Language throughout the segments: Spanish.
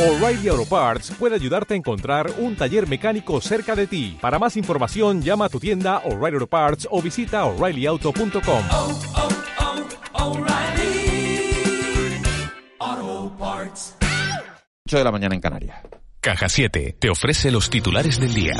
O'Reilly Auto Parts puede ayudarte a encontrar un taller mecánico cerca de ti. Para más información, llama a tu tienda O'Reilly Auto Parts o visita oreillyauto.com. Oh, oh, oh, O'Reilly Auto Parts. 8 de la mañana en Canarias. Caja 7 te ofrece los titulares del día.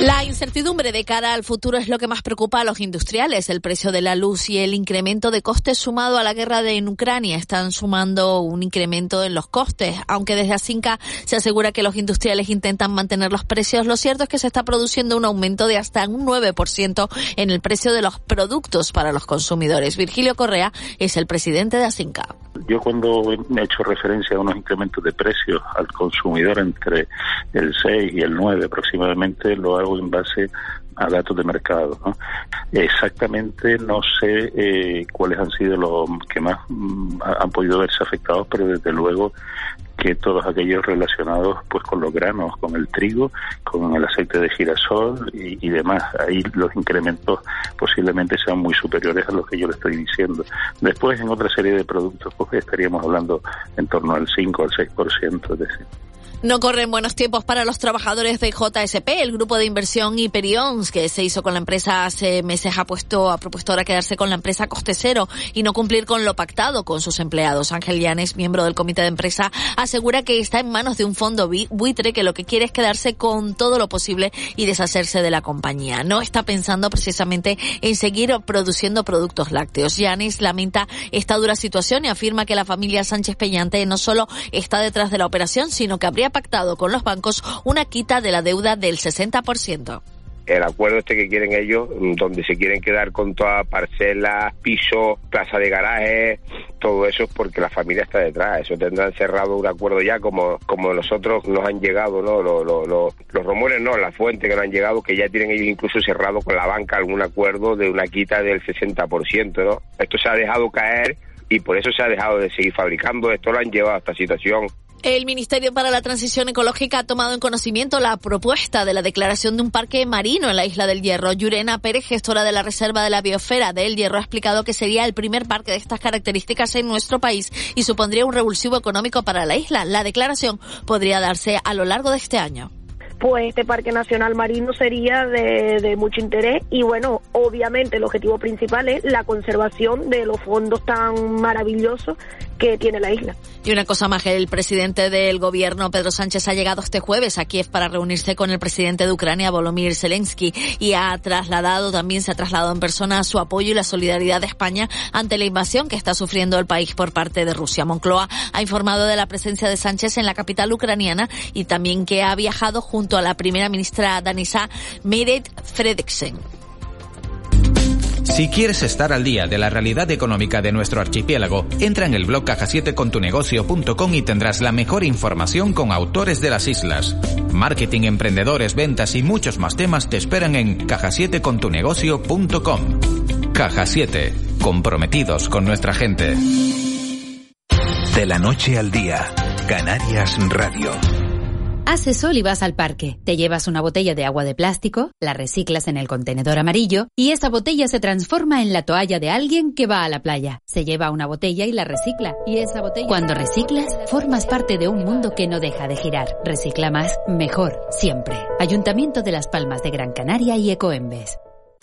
La incertidumbre de cara al futuro es lo que más preocupa a los industriales. El precio de la luz y el incremento de costes sumado a la guerra en Ucrania están sumando un incremento en los costes. Aunque desde Asinca se asegura que los industriales intentan mantener los precios, lo cierto es que se está produciendo un aumento de hasta un 9% en el precio de los productos para los consumidores. Virgilio Correa es el presidente de Asinca. Yo cuando he hecho referencia a unos incrementos de precios al consumidor entre el 6 y el 9 aproximadamente, lo en base a datos de mercado. ¿no? Exactamente no sé eh, cuáles han sido los que más mm, han podido verse afectados, pero desde luego que todos aquellos relacionados pues con los granos, con el trigo, con el aceite de girasol y, y, demás. Ahí los incrementos posiblemente sean muy superiores a los que yo le estoy diciendo. Después en otra serie de productos pues estaríamos hablando en torno al 5 al 6%, es decir. No corren buenos tiempos para los trabajadores de JSP. El grupo de inversión Hyperions que se hizo con la empresa hace meses ha puesto ha propuesto ahora quedarse con la empresa coste cero y no cumplir con lo pactado con sus empleados. Ángel Llanes, miembro del comité de empresa, asegura que está en manos de un fondo buitre que lo que quiere es quedarse con todo lo posible y deshacerse de la compañía. No está pensando precisamente en seguir produciendo productos lácteos. Llanes lamenta esta dura situación y afirma que la familia Sánchez Peñante no solo está detrás de la operación, sino que habría pactado con los bancos una quita de la deuda del 60% el acuerdo este que quieren ellos, donde se quieren quedar con toda parcela, piso, plaza de garaje, todo eso es porque la familia está detrás. Eso tendrán cerrado un acuerdo ya como, como nosotros nos han llegado, ¿no? Los, los rumores, no, la fuente que nos han llegado, que ya tienen ellos incluso cerrado con la banca algún acuerdo de una quita del 60%, ¿no? Esto se ha dejado caer y por eso se ha dejado de seguir fabricando. Esto lo han llevado a esta situación. El Ministerio para la Transición Ecológica ha tomado en conocimiento la propuesta de la declaración de un parque marino en la isla del Hierro. Yurena Pérez, gestora de la Reserva de la Biosfera del Hierro, ha explicado que sería el primer parque de estas características en nuestro país y supondría un revulsivo económico para la isla. La declaración podría darse a lo largo de este año pues este Parque Nacional Marino sería de, mucho interés y bueno, obviamente el objetivo principal es la conservación de los fondos tan maravillosos que tiene la isla. Y una cosa más, el presidente del gobierno, Pedro Sánchez, ha llegado este jueves a Kiev para reunirse con el presidente de Ucrania, Volodymyr Zelensky, y ha trasladado, también se ha trasladado en persona su apoyo y la solidaridad de España ante la invasión que está sufriendo el país por parte de Rusia. Moncloa ha informado de la presencia de Sánchez en la capital ucraniana y también que ha viajado junto a la primera ministra danesa Meret Fredriksen. Si quieres estar al día de la realidad económica de nuestro archipiélago, entra en el blog caja7contunegocio.com y tendrás la mejor información con autores de las islas. Marketing, emprendedores, ventas y muchos más temas te esperan en caja7contunegocio.com. Caja 7, comprometidos con nuestra gente. De la noche al día, Canarias Radio. Hace sol y vas al parque. Te llevas una botella de agua de plástico, la reciclas en el contenedor amarillo y esa botella se transforma en la toalla de alguien que va a la playa. Se lleva una botella y la recicla. Y esa botella. Cuando reciclas, formas parte de un mundo que no deja de girar. Recicla más, mejor, siempre. Ayuntamiento de Las Palmas de Gran Canaria y Ecoembes.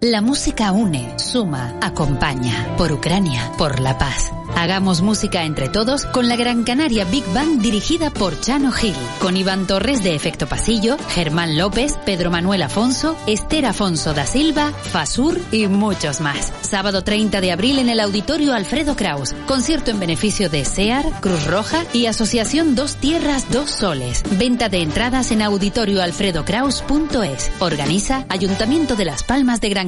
La música une, suma, acompaña. Por Ucrania, por la paz. Hagamos música entre todos con la Gran Canaria Big Band dirigida por Chano Gil, con Iván Torres de Efecto Pasillo, Germán López, Pedro Manuel Afonso, Esther Afonso da Silva, Fasur y muchos más. Sábado 30 de abril en el Auditorio Alfredo Kraus. Concierto en beneficio de SEAR, Cruz Roja y Asociación Dos Tierras, Dos Soles. Venta de entradas en auditorioalfredokraus.es. Organiza Ayuntamiento de Las Palmas de Gran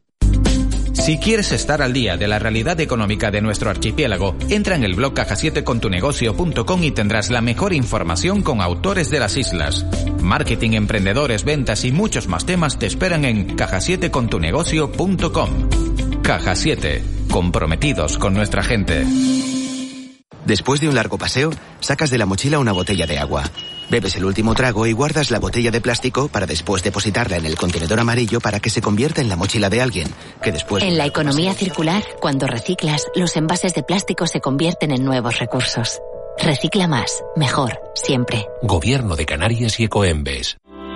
Si quieres estar al día de la realidad económica de nuestro archipiélago, entra en el blog caja7contunegocio.com y tendrás la mejor información con autores de las islas. Marketing, emprendedores, ventas y muchos más temas te esperan en caja7contunegocio.com. Caja 7, comprometidos con nuestra gente. Después de un largo paseo, sacas de la mochila una botella de agua. Bebes el último trago y guardas la botella de plástico para después depositarla en el contenedor amarillo para que se convierta en la mochila de alguien, que después... En la economía circular, cuando reciclas, los envases de plástico se convierten en nuevos recursos. Recicla más, mejor, siempre. Gobierno de Canarias y Ecoembes.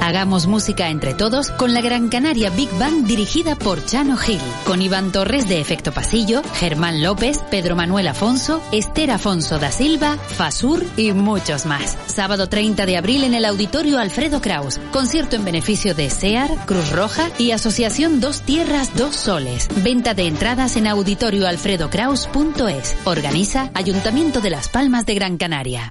Hagamos música entre todos con la Gran Canaria Big Band dirigida por Chano Gil, con Iván Torres de Efecto Pasillo, Germán López, Pedro Manuel Afonso, Esther Afonso da Silva, Fasur y muchos más. Sábado 30 de abril en el Auditorio Alfredo Kraus. Concierto en beneficio de SEAR, Cruz Roja y Asociación Dos Tierras, Dos Soles. Venta de entradas en auditorioalfredokraus.es. Organiza Ayuntamiento de Las Palmas de Gran Canaria.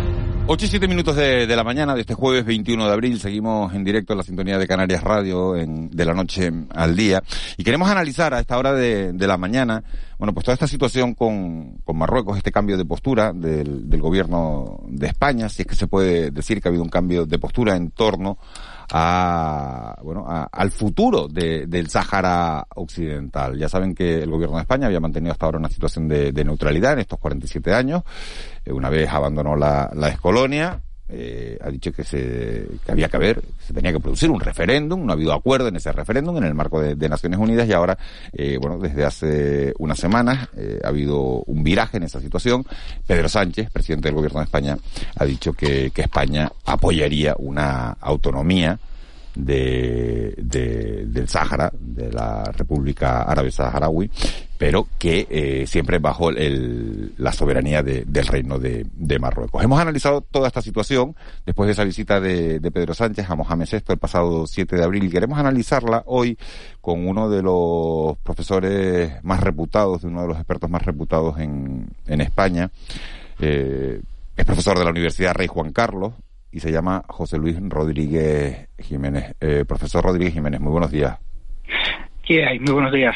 8 y 7 minutos de, de la mañana de este jueves 21 de abril. Seguimos en directo en la sintonía de Canarias Radio en, de la noche al día. Y queremos analizar a esta hora de, de la mañana, bueno, pues toda esta situación con, con Marruecos, este cambio de postura del, del gobierno de España, si es que se puede decir que ha habido un cambio de postura en torno a, bueno, a- al futuro de- del Sáhara Occidental. Ya saben que el gobierno de España había mantenido hasta ahora una situación de, de neutralidad en estos 47 años. Eh, una vez abandonó la, la excolonia, eh, ha dicho que se que había que haber, se tenía que producir un referéndum, no ha habido acuerdo en ese referéndum en el marco de, Naciones Unidas y ahora, eh, bueno, desde hace unas semanas eh, ha habido un viraje en esa situación. Pedro Sánchez, presidente del Gobierno de España, ha dicho que España apoyaría una autonomía de, de- del Sáhara, de la República Árabe Saharaui, pero que eh, siempre bajo el- la soberanía de- del Reino de, de Marruecos. Hemos analizado toda esta situación después de esa visita de, de Pedro Sánchez a Mohamed VI el pasado 7 de abril y queremos analizarla hoy con uno de los profesores más reputados, de uno de los expertos más reputados en, en España. Eh, es profesor de la Universidad Rey Juan Carlos y se llama José Luis Rodríguez Jiménez. Eh, profesor Rodríguez Jiménez, muy buenos días. ¿Qué hay? Muy buenos días.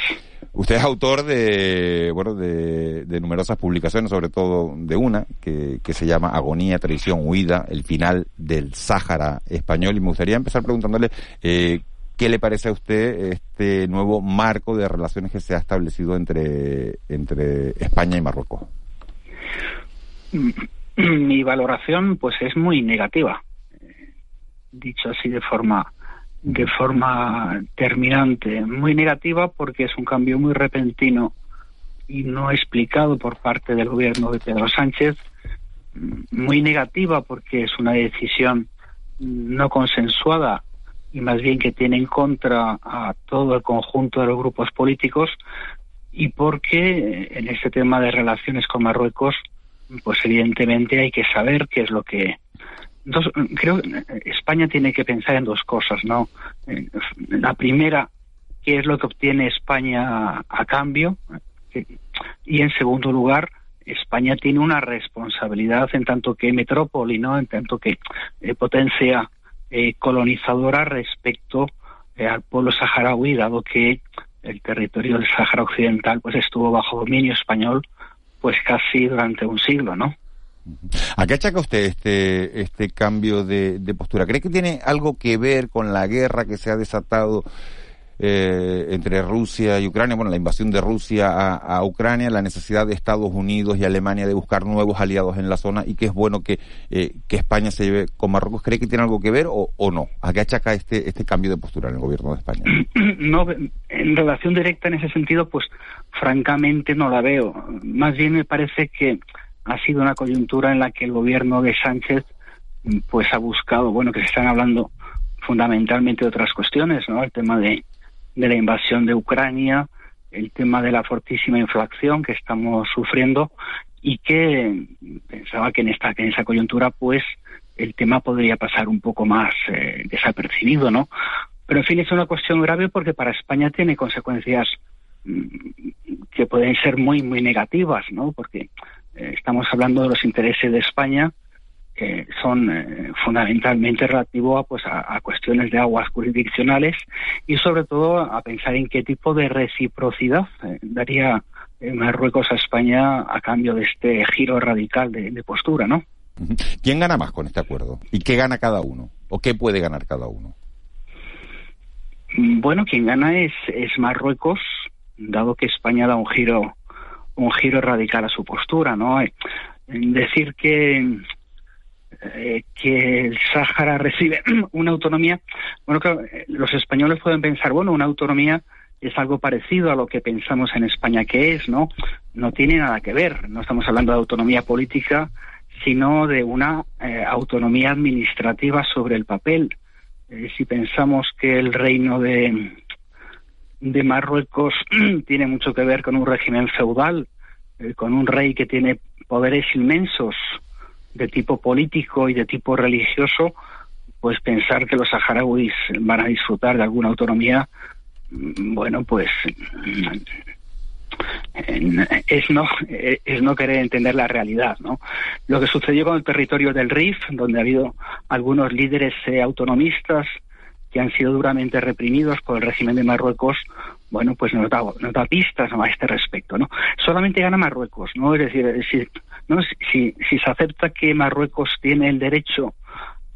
Usted es autor de, bueno, de, de numerosas publicaciones, sobre todo de una que, que se llama Agonía, Traición, Huida, el final del Sáhara español. Y me gustaría empezar preguntándole eh, qué le parece a usted este nuevo marco de relaciones que se ha establecido entre, entre España y Marruecos. Mi valoración, pues, es muy negativa. Eh, Dicho así de forma de forma terminante, muy negativa porque es un cambio muy repentino y no explicado por parte del gobierno de Pedro Sánchez, muy negativa porque es una decisión no consensuada y más bien que tiene en contra a todo el conjunto de los grupos políticos y porque en este tema de relaciones con Marruecos, pues evidentemente hay que saber qué es lo que dos, creo España tiene que pensar en dos cosas, ¿no? Eh, La primera, qué es lo que obtiene España a, cambio, y en segundo lugar, España tiene una responsabilidad en tanto que metrópoli, ¿no? En tanto que eh, potencia eh, colonizadora respecto eh, al pueblo saharaui, dado que el territorio del Sahara Occidental pues estuvo bajo dominio español pues casi durante un siglo, ¿no? ¿A qué achaca usted este, este cambio de, de postura? ¿Cree que tiene algo que ver con la guerra que se ha desatado eh, entre Rusia y Ucrania, bueno, la invasión de Rusia a, a, Ucrania, la necesidad de Estados Unidos y Alemania de buscar nuevos aliados en la zona y que es bueno que, eh, que España se lleve con Marruecos. ¿Cree que tiene algo que ver o, o, no? ¿A qué achaca este, este cambio de postura en el gobierno de España? No, en relación directa en ese sentido, pues francamente no la veo. Más bien me parece que ha sido una coyuntura en la que el gobierno de Sánchez pues ha buscado, bueno, que se están hablando fundamentalmente de otras cuestiones, ¿no? El tema de de la invasión de Ucrania, el tema de la fortísima inflación que estamos sufriendo y que pensaba que en esta en esa coyuntura pues el tema podría pasar un poco más eh, desapercibido, ¿no? Pero en fin es una cuestión grave porque para España tiene consecuencias que pueden ser muy muy negativas, ¿no? Porque eh, estamos hablando de los intereses de España que son eh, fundamentalmente relativos a, pues, a, a, cuestiones de aguas jurisdiccionales y sobre todo a pensar en qué tipo de reciprocidad eh, daría Marruecos a España a cambio de este giro radical de, de, postura, ¿no? ¿Quién gana más con este acuerdo? ¿Y qué gana cada uno? ¿O qué puede ganar cada uno? Bueno, quien gana es, es Marruecos, dado que España da un giro un giro radical a su postura, ¿no? Decir que eh, que el Sáhara recibe una autonomía, bueno, claro, eh, los españoles pueden pensar, bueno, una autonomía es algo parecido a lo que pensamos en España que es, ¿no? No tiene nada que ver, no estamos hablando de autonomía política, sino de una eh, autonomía administrativa sobre el papel. Eh, si pensamos que el reino de, de Marruecos tiene mucho que ver con un régimen feudal, eh, con un rey que tiene poderes inmensos, de tipo político y de tipo religioso, pues pensar que los saharauis van a disfrutar de alguna autonomía, bueno, pues es no es no querer entender la realidad, ¿no? Lo que sucedió con el territorio del Rif, donde ha habido algunos líderes eh, autonomistas que han sido duramente reprimidos por el régimen de Marruecos, bueno, pues nos da, pistas a este respecto, ¿no? Solamente gana Marruecos, ¿no? Es decir, decir ¿no? Si, si se acepta que Marruecos tiene el derecho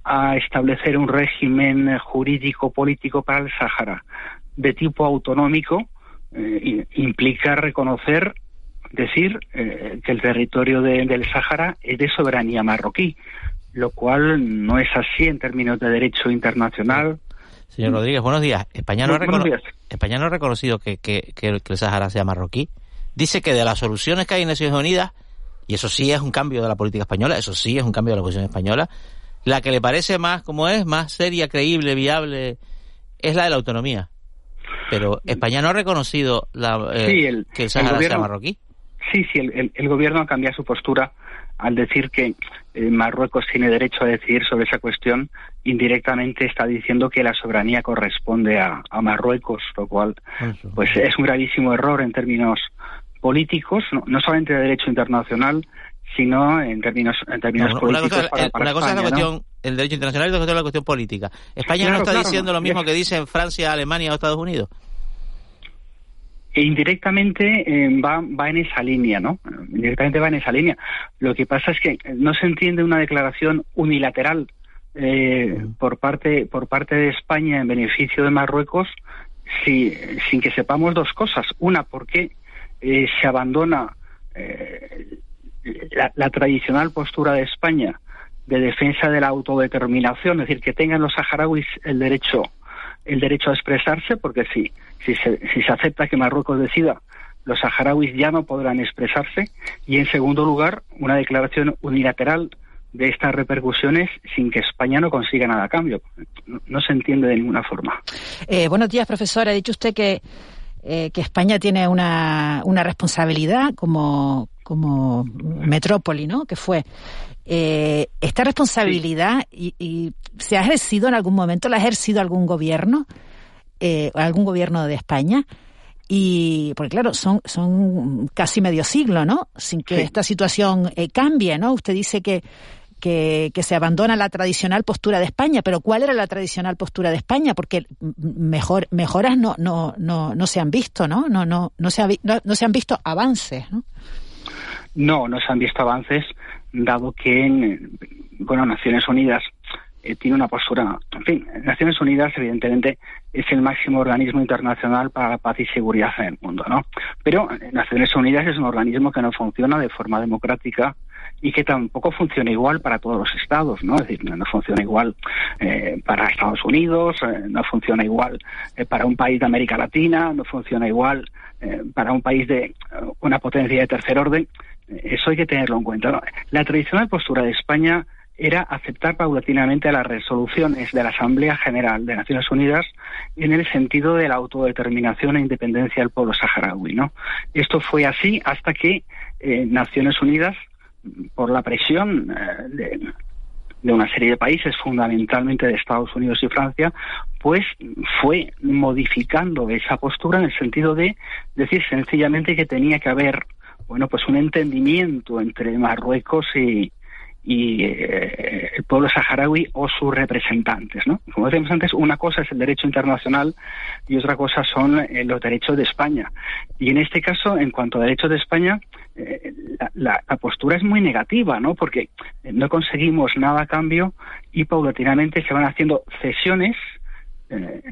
a establecer un régimen jurídico político para el Sáhara de tipo autonómico, eh, implica reconocer, decir eh, que el territorio de, del Sáhara es de soberanía marroquí, lo cual no es así en términos de derecho internacional. Señor Rodríguez, buenos días. España no, ha, recono España no ha reconocido que, que, que, el Sáhara sea marroquí. Dice que de las soluciones que hay en Naciones Unidas y eso sí es un cambio de la política española, eso sí es un cambio de la posición española, la que le parece más, como es, más seria, creíble, viable, es la de la autonomía. Pero España no ha reconocido la, eh, sí, el, que el Sahara el gobierno, sea marroquí. Sí, sí, el, el, gobierno ha cambiado su postura al decir que eh, Marruecos tiene derecho a decidir sobre esa cuestión, indirectamente está diciendo que la soberanía corresponde a, a Marruecos, lo cual pues es un gravísimo error en términos políticos, no, no solamente de derecho internacional, sino en términos, en términos no, políticos. Una cosa, para, para una cosa España, es la cuestión, ¿no? el derecho internacional y otra cosa es la cuestión política. España claro, no está claro, diciendo lo mismo es... que dicen Francia, Alemania o Estados Unidos. E indirectamente eh, va, va en esa línea, ¿no? Indirectamente va en esa línea. Lo que pasa es que no se entiende una declaración unilateral eh, por parte por parte de España en beneficio de Marruecos si, sin que sepamos dos cosas. Una, ¿por qué eh, se abandona eh, la, la, tradicional postura de España de defensa de la autodeterminación, es decir, que tengan los saharauis el derecho el derecho a expresarse, porque si, si, se, si se acepta que Marruecos decida los saharauis ya no podrán expresarse y, en segundo lugar, una declaración unilateral de estas repercusiones sin que España no consiga nada a cambio. No, se entiende de ninguna forma. Eh, buenos días, profesor. Ha dicho usted que, eh, que España tiene una, una responsabilidad como, como metrópoli, ¿no? Que fue. Eh, ¿Esta responsabilidad y, se ha ejercido en algún momento, la ha ejercido algún gobierno, eh, algún gobierno de España? Y, porque claro, son, son casi medio siglo, ¿no? Sin que esta situación eh, cambie, ¿no? Usted dice que, que, se abandona la tradicional postura de España, pero ¿cuál era la tradicional postura de España? Porque mejor, mejoras no, no, no, no se han visto, ¿no? No, no, no, se, no, se han visto avances, ¿no? No, no se han visto avances, dado que, en, bueno, Naciones Unidas eh, tiene una postura, en fin, Naciones Unidas evidentemente es el máximo organismo internacional para la paz y seguridad en el mundo, ¿no? Pero eh, Naciones Unidas es un organismo que no funciona de forma democrática y que tampoco funciona igual para todos los estados, ¿no? Es decir, no funciona igual eh, para Estados Unidos, no funciona igual para un país de América Latina, no funciona igual para un país de una potencia de tercer orden. Eso hay que tenerlo en cuenta. La tradicional postura de España era aceptar paulatinamente las resoluciones de la Asamblea General de Naciones Unidas en el sentido de la autodeterminación e independencia del pueblo saharaui. ¿no? Esto fue así hasta que eh, Naciones Unidas, por la presión eh, de, de una serie de países, fundamentalmente de Estados Unidos y Francia, pues fue modificando esa postura en el sentido de decir sencillamente que tenía que haber bueno pues un entendimiento entre Marruecos y, y eh, el pueblo saharaui o sus representantes. ¿no? Como decíamos antes, una cosa es el derecho internacional y otra cosa son eh, los derechos de España. Y en este caso, en cuanto a derechos de España, eh, la, postura es muy negativa, ¿no? porque no conseguimos nada a cambio y paulatinamente se van haciendo cesiones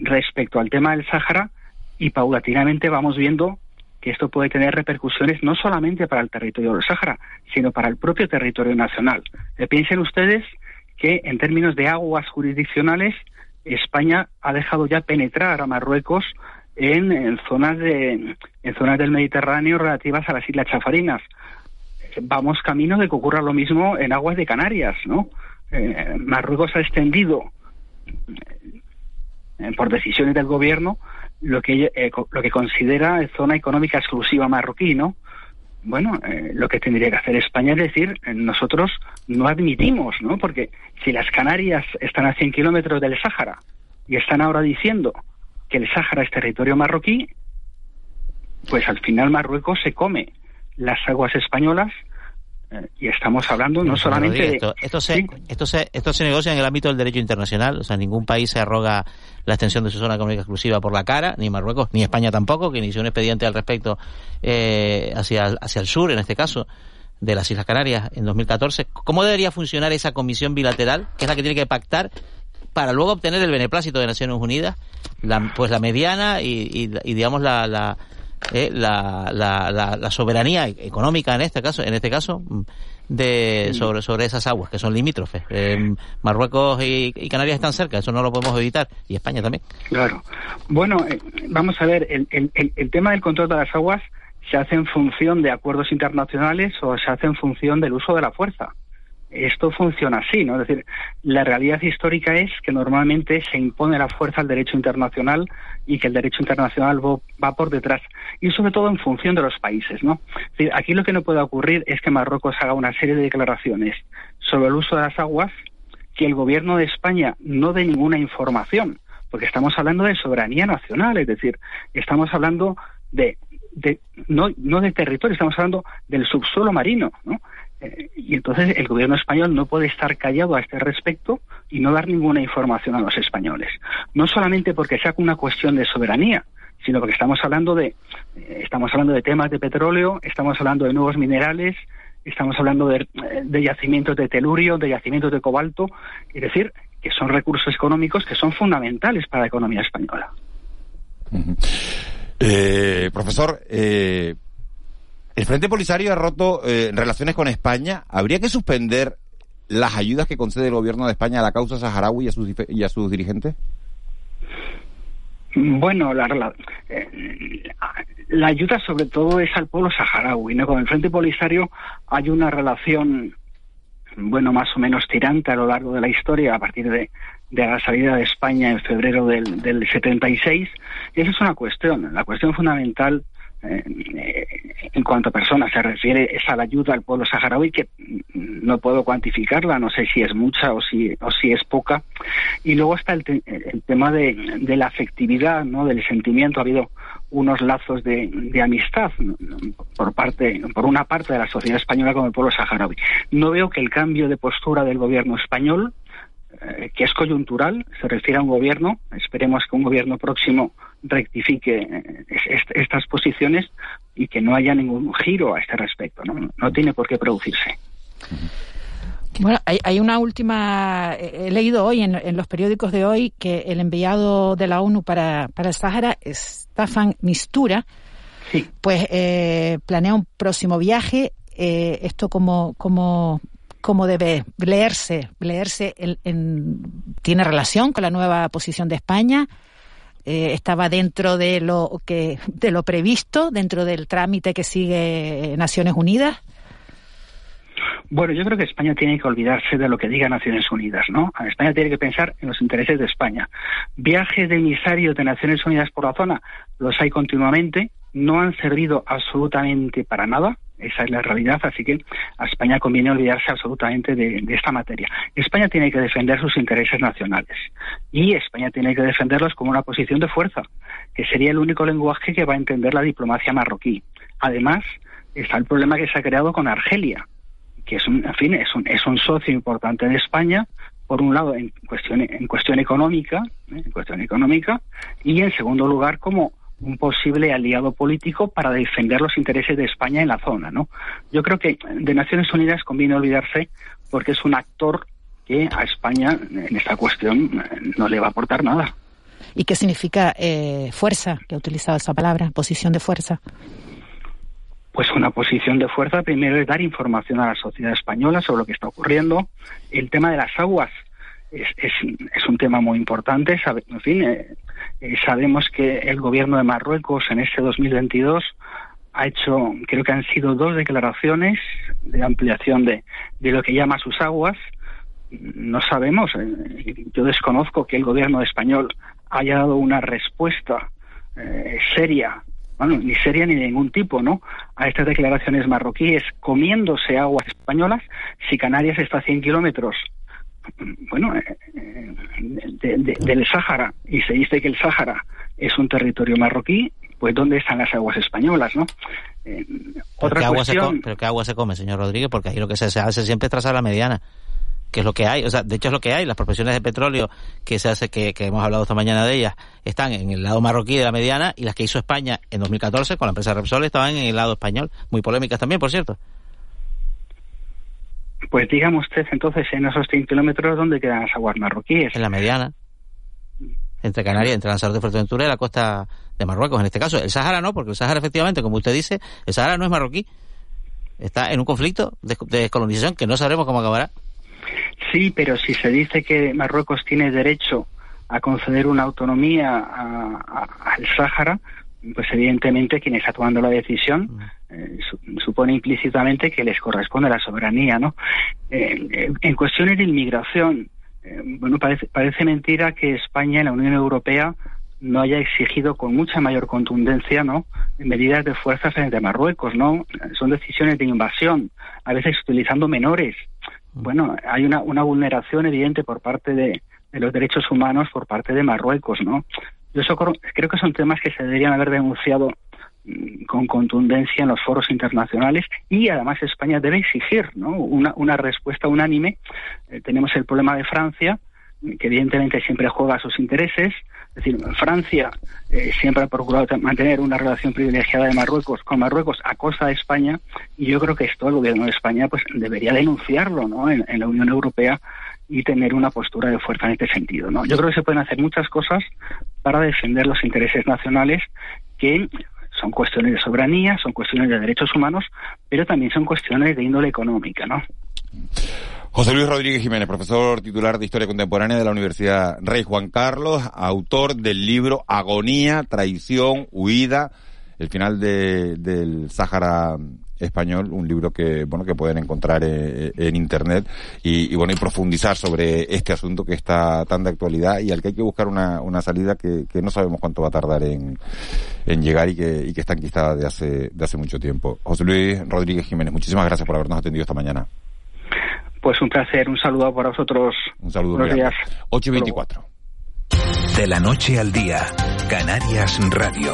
respecto al tema del Sáhara y paulatinamente vamos viendo que esto puede tener repercusiones no solamente para el territorio del Sáhara, sino para el propio territorio nacional. Eh, piensen ustedes que en términos de aguas jurisdiccionales, España ha dejado ya penetrar a Marruecos en, zonas de en zonas del Mediterráneo relativas a las Islas Chafarinas. Vamos camino de que ocurra lo mismo en aguas de Canarias, ¿no? Eh, Marruecos ha extendido eh, por decisiones del gobierno lo que, eh, lo que considera zona económica exclusiva marroquí, ¿no? Bueno, lo que tendría que hacer España es decir, nosotros no admitimos, ¿no? Porque si las Canarias están a 100 kilómetros del Sáhara y están ahora diciendo que el Sáhara es territorio marroquí, pues al final Marruecos se come las aguas españolas eh, y estamos hablando no, solamente esto, esto, se, esto, se, esto se negocia en el ámbito del derecho internacional, o sea, ningún país se arroga la extensión de su zona económica exclusiva por la cara, ni Marruecos, ni España tampoco, que inició un expediente al respecto eh, hacia, hacia el sur, en este caso, de las Islas Canarias en 2014. ¿Cómo debería funcionar esa comisión bilateral, que es la que tiene que pactar para luego obtener el beneplácito de Naciones Unidas, la, pues la mediana y, y digamos la, la eh, la, la, soberanía económica en este caso, en este caso, de sobre sobre esas aguas que son limítrofes. Eh, Marruecos y, Canarias están cerca, eso no lo podemos evitar y España también. Claro. Bueno, eh, vamos a ver, el, el, el tema del control de las aguas se hace en función de acuerdos internacionales o se hace en función del uso de la fuerza esto funciona así, ¿no? Es decir, la realidad histórica es que normalmente se impone la fuerza al derecho internacional y que el derecho internacional va por detrás, y sobre todo en función de los países, ¿no? aquí lo que no puede ocurrir es que Marruecos haga una serie de declaraciones sobre el uso de las aguas que el gobierno de España no dé ninguna información, porque estamos hablando de soberanía nacional, es decir, estamos hablando de, de no, no de territorio, estamos hablando del subsuelo marino, ¿no? Eh, y entonces el gobierno español no puede estar callado a este respecto y no dar ninguna información a los españoles. No solamente porque sea una cuestión de soberanía, sino porque estamos hablando de eh, estamos hablando de temas de petróleo, estamos hablando de nuevos minerales, estamos hablando de, yacimientos de telurio, de yacimientos de cobalto, es decir, que son recursos económicos que son fundamentales para la economía española. Eh, profesor, eh, el Frente Polisario ha roto eh, relaciones con España. ¿Habría que suspender las ayudas que concede el gobierno de España a la causa saharaui y a sus, dirigentes? Bueno, la, eh, la ayuda sobre todo es al pueblo saharaui. ¿no? Con el Frente Polisario hay una relación, bueno, más o menos tirante a lo largo de la historia a partir de, la salida de España en febrero del, del 76. Y esa es una cuestión. La cuestión fundamental en cuanto a personas se refiere es a la ayuda al pueblo saharaui que no puedo cuantificarla, no sé si es mucha o si, o si es poca. Y luego está el, tema de, de, la afectividad, ¿no? del sentimiento. Ha habido unos lazos de, de, amistad por parte, por una parte de la sociedad española con el pueblo saharaui. No veo que el cambio de postura del gobierno español, eh, que es coyuntural, se refiere a un gobierno, esperemos que un gobierno próximo rectifique eh, estas posiciones y que no haya ningún giro a este respecto. No, no tiene por qué producirse. Bueno, hay, una última. He leído hoy en, los periódicos de hoy que el enviado de la ONU para, para el Sahara, Staffan Mistura, pues eh, planea un próximo viaje. Eh, esto como, como, como debe leerse, leerse tiene relación con la nueva posición de España. Eh, estaba dentro de lo que de lo previsto dentro del trámite que sigue Naciones Unidas bueno, yo creo que España tiene que olvidarse de lo que diga Naciones Unidas, ¿no? España tiene que pensar en los intereses de España. Viajes de emisarios de Naciones Unidas por la zona los hay continuamente, no han servido absolutamente para nada, esa es la realidad, así que a España conviene olvidarse absolutamente de, esta materia. España tiene que defender sus intereses nacionales y España tiene que defenderlos como una posición de fuerza, que sería el único lenguaje que va a entender la diplomacia marroquí. Además, está el problema que se ha creado con Argelia, que es un, en fin, es un, es un socio importante de España, por un lado en cuestión, en cuestión económica, ¿eh? en cuestión económica, y en segundo lugar como un posible aliado político para defender los intereses de España en la zona, ¿no? Yo creo que de Naciones Unidas conviene olvidarse porque es un actor que a España en esta cuestión no le va a aportar nada. ¿Y qué significa eh, fuerza, que ha utilizado esa palabra, posición de fuerza? pues una posición de fuerza primero es dar información a la sociedad española sobre lo que está ocurriendo. El tema de las aguas es, es, un tema muy importante. en fin, eh, eh, sabemos que el gobierno de Marruecos en este 2022 ha hecho, creo que han sido dos declaraciones de ampliación de, de lo que llama sus aguas. No sabemos, eh, yo desconozco que el gobierno español haya dado una respuesta seria bueno, ni seria ni de ningún tipo, ¿no? A estas declaraciones marroquíes comiéndose aguas españolas si Canarias está a 100 kilómetros, bueno, eh, eh, del Sáhara y se dice que el Sáhara es un territorio marroquí, pues ¿dónde están las aguas españolas, no? Eh, otra ¿Pero, qué agua se come, ¿Pero qué agua se come, señor Rodríguez? Porque ahí lo que se hace siempre es trazar la mediana que es lo que hay, o sea, de hecho es lo que hay, las profesiones de petróleo que se hace, que, hemos hablado esta mañana de ellas, están en el lado marroquí de la mediana y las que hizo España en 2014 con la empresa Repsol estaban en el lado español, muy polémicas también, por cierto. Pues dígame usted entonces en esos 100 kilómetros dónde quedan las aguas marroquíes. En la mediana, entre Canarias, entre Lanzarote de Fuerteventura y la costa de Marruecos, en este caso. El Sahara no, porque el Sahara efectivamente, como usted dice, el Sahara no es marroquí. Está en un conflicto de, de descolonización que no sabremos cómo acabará. Sí, pero si se dice que Marruecos tiene derecho a conceder una autonomía al Sáhara, pues evidentemente quien está tomando la decisión eh, supone implícitamente que les corresponde la soberanía, ¿no? Eh, en cuestiones de inmigración, eh, bueno, parece, parece mentira que España en la Unión Europea no haya exigido con mucha mayor contundencia, ¿no? Medidas de fuerza frente a Marruecos, ¿no? Son decisiones de invasión, a veces utilizando menores bueno, hay una, una vulneración evidente por parte de, los derechos humanos por parte de Marruecos, ¿no? Yo eso creo que son temas que se deberían haber denunciado mm, con contundencia en los foros internacionales y además España debe exigir ¿no? una, una respuesta unánime. Eh, tenemos el problema de Francia, que evidentemente siempre juega a sus intereses. Es decir, Francia eh, siempre ha procurado mantener una relación privilegiada de Marruecos con Marruecos a costa de España y yo creo que esto el gobierno de España pues debería denunciarlo ¿no? en, la Unión Europea y tener una postura de fuerza en este sentido. ¿no? Yo creo que se pueden hacer muchas cosas para defender los intereses nacionales que son cuestiones de soberanía, son cuestiones de derechos humanos, pero también son cuestiones de índole económica, ¿no? José Luis Rodríguez Jiménez, profesor titular de Historia Contemporánea de la Universidad Rey Juan Carlos, autor del libro Agonía, Traición, Huida, el final de, del Sáhara español, un libro que bueno que pueden encontrar eh, en internet y, y, bueno y profundizar sobre este asunto que está tan de actualidad y al que hay que buscar una, una salida que, que no sabemos cuánto va a tardar en, en llegar y que, y que está enquistada de hace, de hace mucho tiempo. José Luis Rodríguez Jiménez, muchísimas gracias por habernos atendido esta mañana. Pues un placer, un saludo para vosotros. Un saludo. Buenos días. 8 y 24. De la noche al día, Canarias Radio.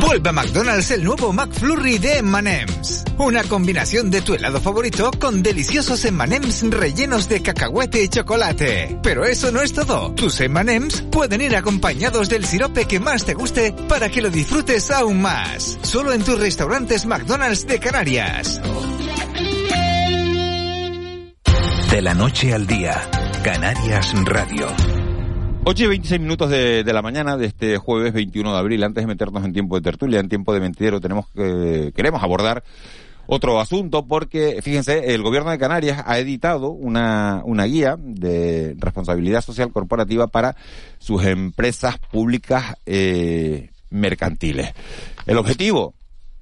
Vuelve a McDonald's el nuevo McFlurry de M&M's. Una combinación de tu helado favorito con deliciosos M&M's rellenos de cacahuete y chocolate. Pero eso no es todo. Tus M&M's pueden ir acompañados del sirope que más te guste para que lo disfrutes aún más. Solo en tus restaurantes McDonald's de Canarias. De la noche al día, Canarias Radio. 8 y 26 minutos de, de, la mañana de este jueves 21 de abril. Antes de meternos en tiempo de tertulia, en tiempo de mentidero, tenemos que, queremos abordar otro asunto porque, fíjense, el gobierno de Canarias ha editado una, una guía de responsabilidad social corporativa para sus empresas públicas eh, mercantiles. El objetivo,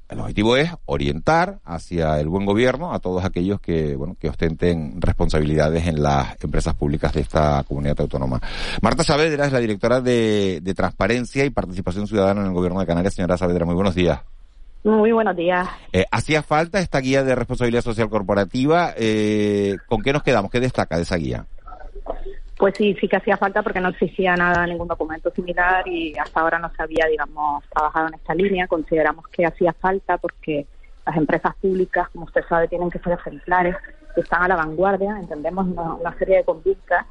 el objetivo es orientar hacia el buen gobierno a todos aquellos que, bueno, que ostenten responsabilidades en las empresas públicas de esta comunidad autónoma. Marta Saavedra es la directora de, de Transparencia y Participación Ciudadana en el Gobierno de Canarias. Señora Saavedra, muy buenos días. Muy buenos días. Eh, ¿Hacía falta esta guía de responsabilidad social corporativa? Eh, ¿Con qué nos quedamos? ¿Qué destaca de esa guía? Pues sí, sí que hacía falta porque no existía nada, ningún documento similar y hasta ahora no se había, digamos, trabajado en esta línea. Consideramos que hacía falta porque las empresas públicas, como usted sabe, tienen que ser ejemplares, que están a la vanguardia, entendemos una, una serie de conductas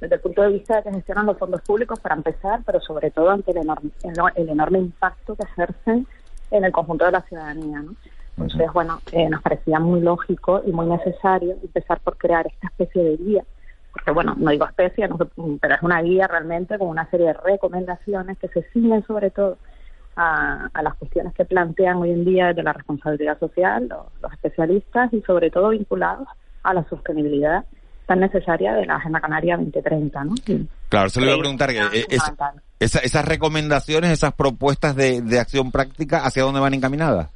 desde el punto de vista de que gestionan los fondos públicos para empezar, pero sobre todo ante el enorme, el enorme impacto que ejercen en el conjunto de la ciudadanía. ¿no? Entonces, bueno, eh, nos parecía muy lógico y muy necesario empezar por crear esta especie de guía porque bueno, no digo especie, no, pero es una guía realmente con una serie de recomendaciones que se siguen sobre todo a, a, las cuestiones que plantean hoy en día de la responsabilidad social los, los, especialistas y sobre todo vinculados a la sostenibilidad tan necesaria de la Agenda Canaria 2030. ¿no? Claro, se le iba a preguntar que es, esa, esas recomendaciones, esas propuestas de, de acción práctica, ¿hacia dónde van encaminadas?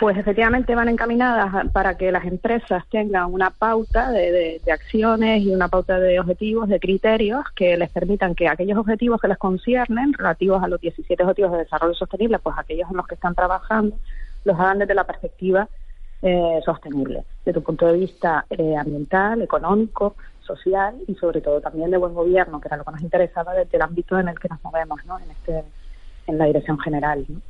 Pues efectivamente van encaminadas para que las empresas tengan una pauta de, de, acciones y una pauta de objetivos, de criterios que les permitan que aquellos objetivos que les conciernen, relativos a los 17 objetivos de desarrollo sostenible, pues aquellos en los que están trabajando, los hagan desde la perspectiva eh, sostenible, desde un punto de vista eh, ambiental, económico, social y sobre todo también de buen gobierno, que era lo que nos interesaba desde el ámbito en el que nos movemos, ¿no? En este, en la dirección general. ¿no?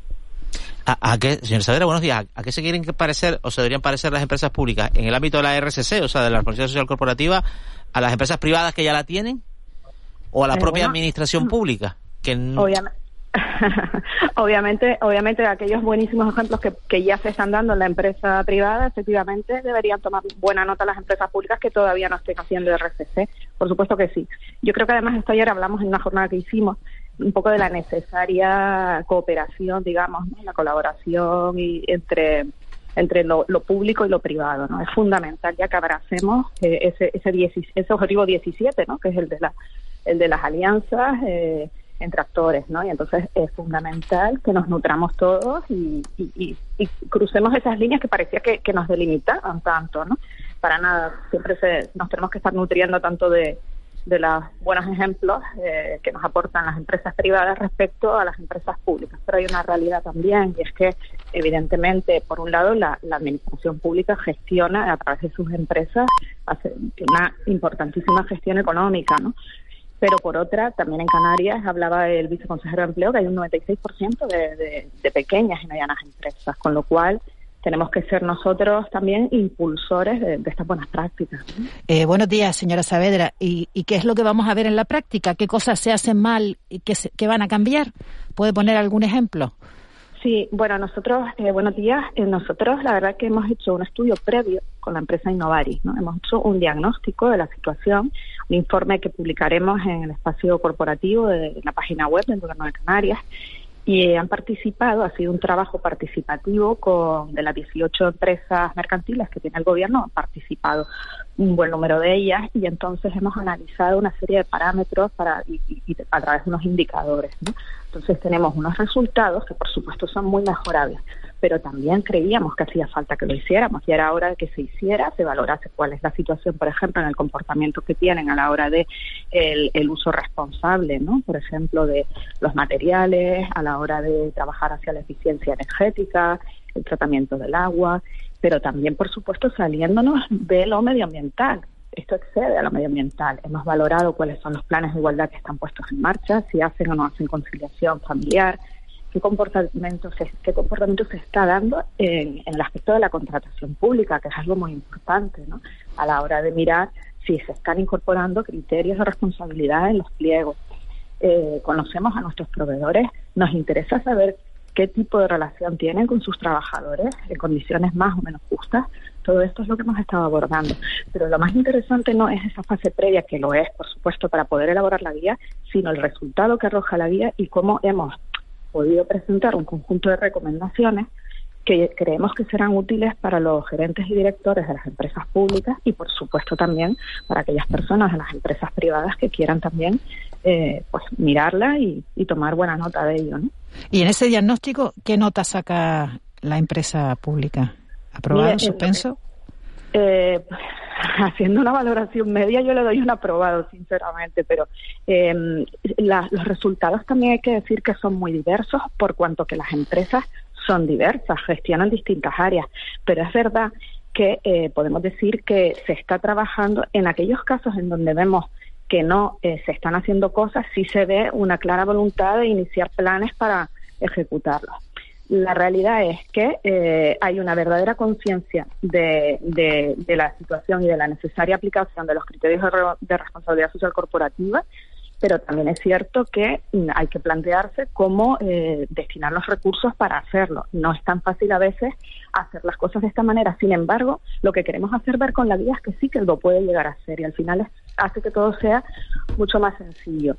¿A, a qué, señor Sadera, buenos días. ¿A, qué se quieren parecer o se deberían parecer las empresas públicas? ¿En el ámbito de la RSC, o sea, de la Responsabilidad Social Corporativa, a las empresas privadas que ya la tienen? ¿O a la Eh, propia bueno, administración pública? Que obviamente, obviamente aquellos buenísimos ejemplos que, que ya se están dando en la empresa privada, efectivamente deberían tomar buena nota las empresas públicas que todavía no estén haciendo RCC. Por supuesto que sí. Yo creo que además esto ayer hablamos en una jornada que hicimos un poco de la necesaria cooperación, digamos, la colaboración y entre entre lo, público y lo privado, ¿no? Es fundamental ya que abracemos eh, ese ese, ese objetivo 17, ¿no? Que es el de la el de las alianzas eh, entre actores, ¿no? Y entonces es fundamental que nos nutramos todos y, y, crucemos esas líneas que parecía que, que nos delimitaban tanto, ¿no? Para nada, siempre se, nos tenemos que estar nutriendo tanto de, de los buenos ejemplos eh, que nos aportan las empresas privadas respecto a las empresas públicas. Pero hay una realidad también y es que, evidentemente, por un lado, la, la administración pública gestiona a través de sus empresas, hace una importantísima gestión económica, ¿no? pero por otra, también en Canarias, hablaba el viceconsejero de Empleo, que hay un 96% de, de, de pequeñas y medianas empresas, con lo cual tenemos que ser nosotros también impulsores de, estas buenas prácticas. Eh, buenos días, señora Saavedra. ¿Y, qué es lo que vamos a ver en la práctica? ¿Qué cosas se hacen mal y qué, qué van a cambiar? ¿Puede poner algún ejemplo? Sí, bueno, nosotros, eh, buenos días, eh, nosotros la verdad que hemos hecho un estudio previo con la empresa Innovaris, ¿no? Hemos hecho un diagnóstico de la situación, un informe que publicaremos en el espacio corporativo de la página web del Gobierno de Canarias y han participado, ha sido un trabajo participativo con de las 18 empresas mercantiles que tiene el gobierno, han participado un buen número de ellas y entonces hemos analizado una serie de parámetros para y, a través de unos indicadores. Entonces tenemos unos resultados que por supuesto son muy mejorables, pero también creíamos que hacía falta que lo hiciéramos y era hora de que se hiciera, se valorase cuál es la situación, por ejemplo, en el comportamiento que tienen a la hora de el, uso responsable, ¿no? Por ejemplo, de los materiales, a la hora de trabajar hacia la eficiencia energética, el tratamiento del agua, pero también, por supuesto, saliéndonos de lo medioambiental. Esto excede a lo medioambiental. Hemos valorado cuáles son los planes de igualdad que están puestos en marcha, si hacen o no hacen conciliación familiar, qué comportamiento se, qué comportamiento se está dando en, el aspecto de la contratación pública, que es algo muy importante, ¿no? A la hora de mirar si se están incorporando criterios de responsabilidad en los pliegos. Eh, conocemos a nuestros proveedores, nos interesa saber qué tipo de relación tienen con sus trabajadores en condiciones más o menos justas. Todo esto es lo que hemos estado abordando. Pero lo más interesante no es esa fase previa, que lo es, por supuesto, para poder elaborar la guía, sino el resultado que arroja la guía y cómo hemos podido presentar un conjunto de recomendaciones que creemos que serán útiles para los gerentes y directores de las empresas públicas y, por supuesto, también para aquellas personas de las empresas privadas que quieran también eh, pues mirarla y, tomar buena nota de ello. ¿no? Y en ese diagnóstico, ¿qué nota saca la empresa pública? ¿Aprobado, suspenso? Eh, haciendo una valoración media yo le doy un aprobado, sinceramente, pero eh, los resultados también hay que decir que son muy diversos por cuanto que las empresas son diversas, gestionan distintas áreas, pero es verdad que eh, podemos decir que se está trabajando en aquellos casos en donde vemos que no eh, se están haciendo cosas, sí se ve una clara voluntad de iniciar planes para ejecutarlos. La realidad es que eh, hay una verdadera conciencia de, de, la situación y de la necesaria aplicación de los criterios de responsabilidad social corporativa pero también es cierto que mm, hay que plantearse cómo eh, destinar los recursos para hacerlo. No es tan fácil a veces hacer las cosas de esta manera. Sin embargo, lo que queremos hacer ver con la guía es que sí que lo puede llegar a hacer y al final hace que todo sea mucho más sencillo.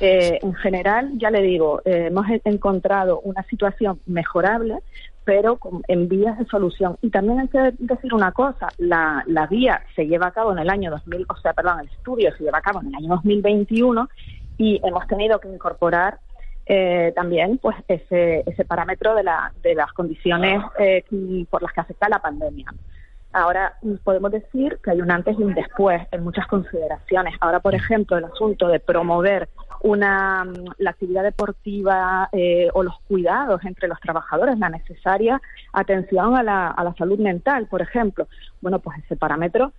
Eh, en general, ya le digo, eh, hemos encontrado una situación mejorable, pero en vías de solución. Y también hay que decir una cosa, la, la vía se lleva a cabo en el año 2000, o sea, perdón, el estudio se lleva a cabo en el año 2021 y hemos tenido que incorporar eh, también pues ese, ese parámetro de, la, de las condiciones eh, por las que afecta la pandemia. Ahora podemos decir que hay un antes y un después en muchas consideraciones. Ahora, por ejemplo, el asunto de promover una, mm, la actividad deportiva eh, o los cuidados entre los trabajadores, la necesaria atención a la, a la salud mental, por ejemplo. Bueno, pues ese parámetro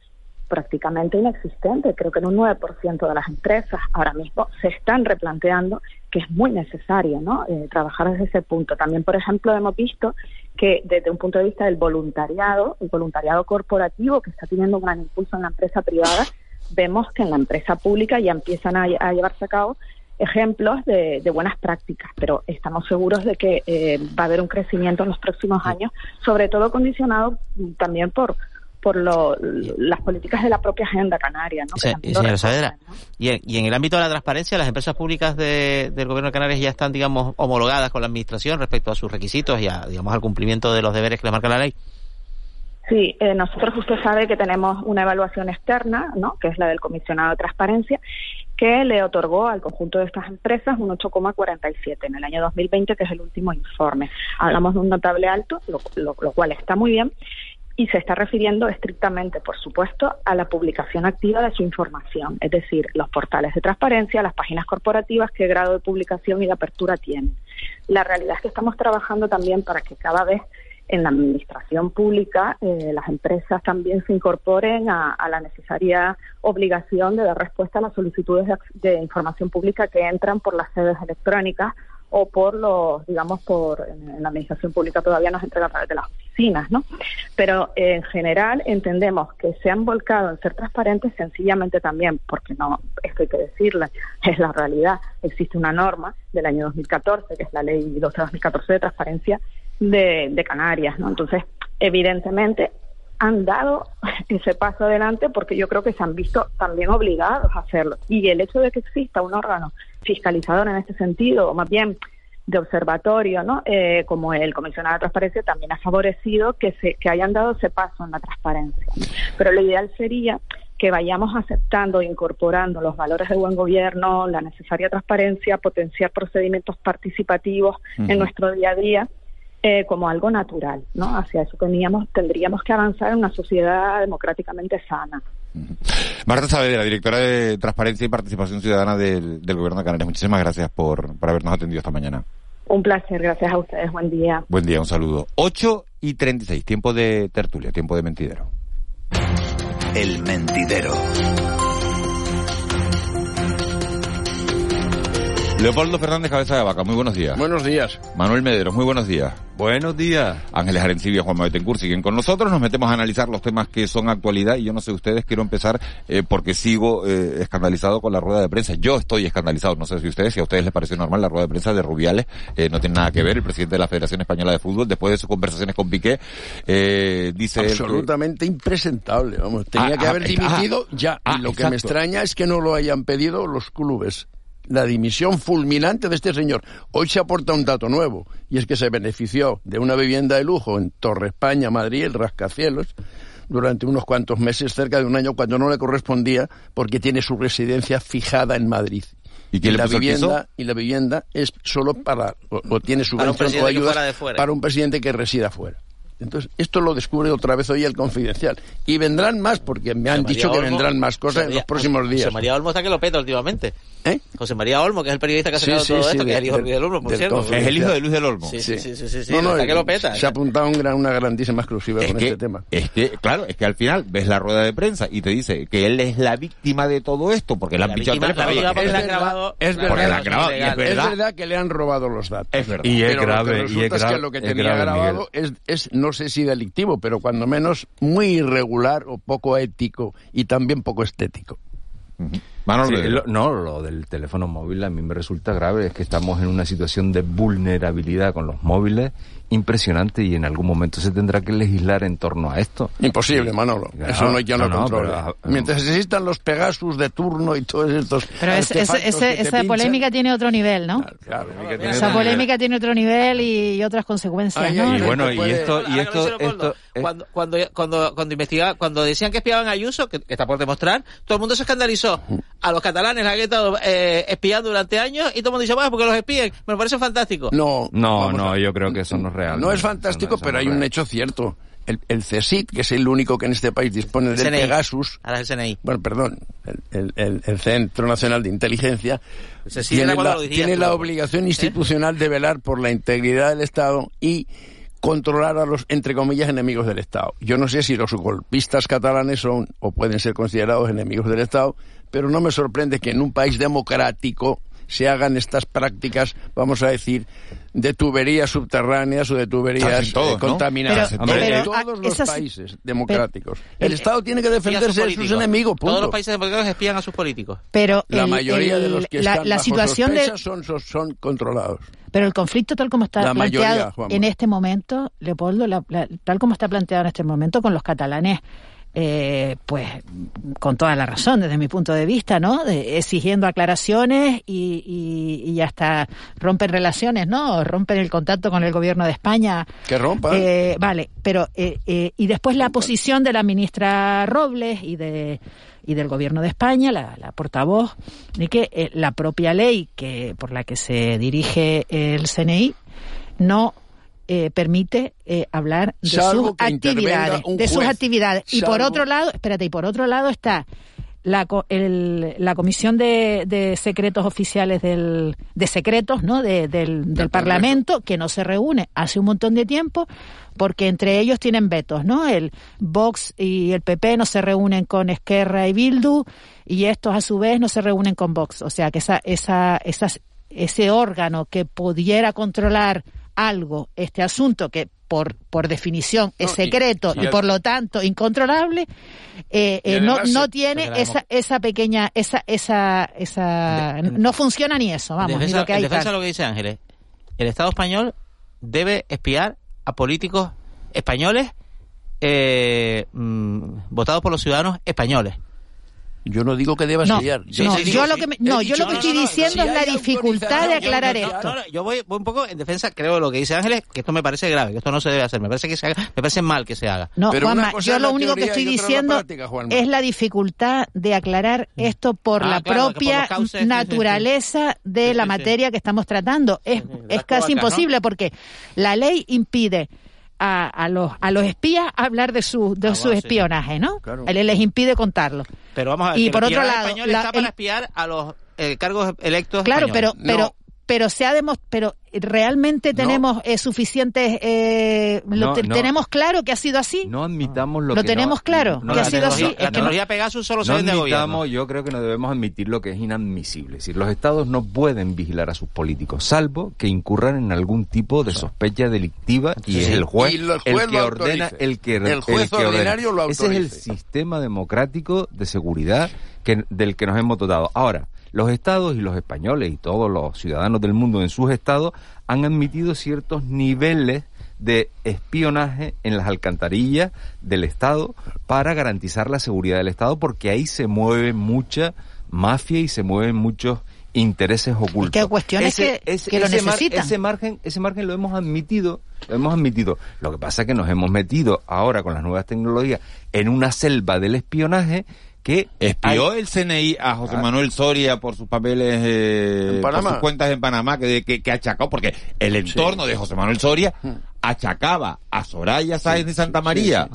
prácticamente inexistente. Creo que en un 9% de las empresas ahora mismo se están replanteando que es muy necesario ¿no? Eh, trabajar desde ese punto. También, por ejemplo, hemos visto que desde un punto de vista del voluntariado, el voluntariado corporativo que está teniendo un gran impulso en la empresa privada, vemos que en la empresa pública ya empiezan a, llevarse a cabo ejemplos de, de buenas prácticas, pero estamos seguros de que eh, va a haber un crecimiento en los próximos años, sobre todo condicionado también por por lo, las políticas de la propia agenda canaria. ¿no? Señora. Saavedra, y en, y en el ámbito de la transparencia, las empresas públicas de- del gobierno de Canarias ya están, digamos, homologadas con la administración respecto a sus requisitos y a, digamos, al cumplimiento de los deberes que les marca la ley. Sí, eh, nosotros usted sabe que tenemos una evaluación externa, ¿no? que es la del comisionado de transparencia, que le otorgó al conjunto de estas empresas un 8,47 en el año 2020, que es el último informe. Hablamos de un notable alto, lo, lo- lo cual está muy bien, y se está refiriendo estrictamente, por supuesto, a la publicación activa de su información, es decir, los portales de transparencia, las páginas corporativas, qué grado de publicación y de apertura tienen. La realidad es que estamos trabajando también para que cada vez en la administración pública eh, las empresas también se incorporen a, la necesaria obligación de dar respuesta a las solicitudes de, de información pública que entran por las sedes electrónicas o por los, digamos, por en la administración pública todavía nos entrega a través de las oficinas, ¿no? Pero eh, en general entendemos que se han volcado en ser transparentes sencillamente también, porque no, esto hay que decirle, es la realidad. Existe una norma del año 2014, que es la ley 12-2014 de transparencia de, de Canarias, ¿no? Entonces, evidentemente han dado ese paso adelante porque yo creo que se han visto también obligados a hacerlo. Y el hecho de que exista un órgano fiscalizador en este sentido, o más bien de observatorio, ¿no? Eh, como el comisionado de transparencia, también ha favorecido que, se, que hayan dado ese paso en la transparencia. Pero lo ideal sería que vayamos aceptando e incorporando los valores de buen gobierno, la necesaria transparencia, potenciar procedimientos participativos en nuestro día a día eh, como algo natural, ¿no? Hacia eso teníamos, tendríamos que avanzar en una sociedad democráticamente sana. Marta Saavedra, directora de Transparencia y Participación Ciudadana del, del Gobierno de Canarias. Muchísimas gracias por, por habernos atendido esta mañana. Un placer, gracias a ustedes, buen día. Buen día, un saludo. 8 y 36, tiempo de tertulia, tiempo de mentidero. El mentidero. Leopoldo Fernández Cabeza de Vaca, muy buenos días. Buenos días. Manuel Mederos, muy buenos días. Buenos días. Ángeles Arencibia y Juan Betancourt siguen con nosotros. Nos metemos a analizar los temas que son actualidad y yo no sé ustedes, quiero empezar eh, porque sigo eh, escandalizado con la rueda de prensa. Yo estoy escandalizado, no sé si ustedes, si a ustedes les pareció normal la rueda de prensa de Rubiales, eh, no tiene nada que ver. El presidente de la Federación Española de Fútbol, después de sus conversaciones con Piqué, eh, dice... él que- Absolutamente impresentable, vamos. Tenía Ah, que ah, haber ah, dimitido ya. ah, y lo que exacto. me extraña es que no lo hayan pedido los clubes. La dimisión fulminante de este señor. Hoy se aporta un dato nuevo, y es que se benefició de una vivienda de lujo en Torre España, Madrid, el rascacielos, durante unos cuantos meses, cerca de un año, cuando no le correspondía, porque tiene su residencia fijada en Madrid. ¿Y la vivienda y la vivienda es solo para o, o tiene subvención o fuera. para un presidente que resida fuera. Entonces, esto lo descubre otra vez hoy el Confidencial. Y vendrán más, porque me han José dicho María que Olmo- vendrán más cosas en los próximos días. José María Olmo está que lo peta últimamente. ¿Eh? José María Olmo, que es el periodista que ha sacado sí, todo sí, esto, que es el hijo de Luis del Olmo, por del cierto. Es el hijo de Luis del Olmo. Sí, sí, sí, sí, sí, sí, No, no, está que lo peta. se ha apuntado un gran- una grandísima exclusiva Es con que, este tema. es que, claro, es que al final ves la rueda de prensa y te dice que él es la víctima de todo esto porque le han La pichado teléfono. es verdad, que le han robado los datos. Es verdad. Y es grave, lo que y es es grave, que lo que tenía grabado es, no sé si delictivo, pero cuando menos muy irregular o poco ético y también poco estético. Manuel Sí, Medero. lo- no, lo del teléfono móvil a mí me resulta grave, es que estamos en una situación de vulnerabilidad con los móviles impresionante y en algún momento se tendrá que legislar en torno a esto. Imposible, Manolo. Claro, Eso no hay quien lo no, no, controle. pero, ah, Mientras existan los Pegasus de turno y todos estos. Pero es- ese- te esa pinchan- polémica tiene otro nivel, ¿no? Claro, Esa polémica tiene otro nivel y, otras consecuencias, Ay, Y bueno, y esto, y lo esto, esto, eh, cuando, cuando, cuando, cuando investigaba, cuando decían que espiaban a Ayuso, que, que está por demostrar, todo el mundo se escandalizó. A los catalanes la han estado eh, espiando durante años y todo el mundo dice, bueno, porque los espíen. Me parece fantástico. No, no, no, a- yo creo que eso no es real. No es fantástico, no- pero hay un hecho cierto. El, el CSIC, que es el único que en este país dispone El del CNI. Pegasus, Ahora es el CNI. bueno, perdón, el, el- Centro Nacional de Inteligencia, tiene, la, tiene la obligación institucional de velar por la integridad del Estado y controlar a los, entre comillas, enemigos del Estado. Yo no sé si los golpistas catalanes son o pueden ser considerados enemigos del Estado, pero no me sorprende que en un país democrático se hagan estas prácticas, vamos a decir, de tuberías subterráneas o de tuberías todos, eh, ¿no? contaminadas. Pero- Hombre, pero, en todos ah, los esas- países democráticos. el, el- Estado tiene que defenderse de sus enemigos, punto. Todos los países democráticos espían a sus políticos. Pero la el- mayoría de los que la, están la bajo situación de, son, son, son controlados. Pero el conflicto tal como está La mayoría, planteado Juanma. en este momento, Leopoldo, la- la- tal como está planteado en este momento con los catalanes, eh, pues con toda la razón desde mi punto de vista, ¿no? De- exigiendo aclaraciones y, y, y hasta rompen relaciones, ¿no? Rompen el contacto con el gobierno de España. Que rompan. Eh, vale, pero eh, eh, y después la posición de la ministra Robles y de y del gobierno de España, la, la portavoz, de que eh, la propia ley que por la que se dirige el CNI no eh, permite eh, hablar de Salvo sus actividades, de sus actividades. Y por otro lado, espérate, y por otro lado está la, el- la comisión de, de secretos oficiales del, de secretos, ¿no? De- del, del Parlamento, que no se reúne hace un montón de tiempo, porque entre ellos tienen vetos, ¿no? El Vox y el PP no se reúnen con Esquerra y Bildu, y estos a su vez no se reúnen con Vox. O sea que esa, esa, esas, ese órgano que pudiera controlar algo, este asunto que por, por definición es No, secreto y por lo tanto incontrolable, eh, eh, no, no tiene esa, esa pequeña, esa, esa, esa, no funciona ni eso, vamos, en ni defensa, lo que en hay defensa tal. de lo que dice Ángeles, el Estado español debe espiar a políticos españoles eh, mm, votados por los ciudadanos españoles. Yo no digo que deba No, sellar. no, yo digo, lo que me- He no, yo dicho lo que que estoy no, no, diciendo si es la dificultad de aclarar yo- esto. No, no, yo voy, voy un poco en defensa, creo de lo que dice Ángeles, que esto me parece grave, que esto no se debe hacer. Me parece que se haga- me parece mal que se haga. No, Pero Juanma, yo lo único que estoy la diciendo práctica, es la dificultad de aclarar esto por Ah, la claro, por propia cauces, sí, sí, sí. naturaleza de Sí, la sí, sí. materia que estamos tratando. Es, sí, es casi imposible porque la ley impide a, a los a los espías hablar de su de Ah, su bueno, sí. espionaje, ¿no? Claro. Les les impide contarlo. Pero vamos a ver, Y que por el otro lado, español la- está para el- espiar a los eh, cargos electos Claro, pero pero No. Pero se ha pero realmente tenemos eh, suficientes eh, lo No, te- no. tenemos claro que ha sido así. No admitamos lo, Lo que tenemos no- claro, no que ha la sido así, La es que no- tecnología Pegasus solo se No vende de gobierno. yo creo que no debemos admitir lo que es inadmisible. Es decir, los estados no pueden vigilar a sus políticos, salvo que incurran en algún tipo de sospecha delictiva y Sí, es el juez, el juez el que ordena, autorice. el que El juez que ordena. ordinario lo Ese es el autorice. sistema democrático de seguridad que, del que nos hemos dotado. Ahora, los estados y los españoles y todos los ciudadanos del mundo en sus estados han admitido ciertos niveles de espionaje en las alcantarillas del Estado para garantizar la seguridad del Estado porque ahí se mueve mucha mafia y se mueven muchos intereses ocultos. que hay cuestiones que- que lo ese mar- ese margen, ese margen lo hemos admitido, lo hemos admitido. Lo que pasa es que nos hemos metido ahora con las nuevas tecnologías en una selva del espionaje que Espió hay- el CNI a José Ah. Manuel Soria por sus papeles, eh, En por sus cuentas en Panamá, que, que, que achacó, porque el entorno de José Manuel Soria achacaba a Soraya Sáenz de Santa María,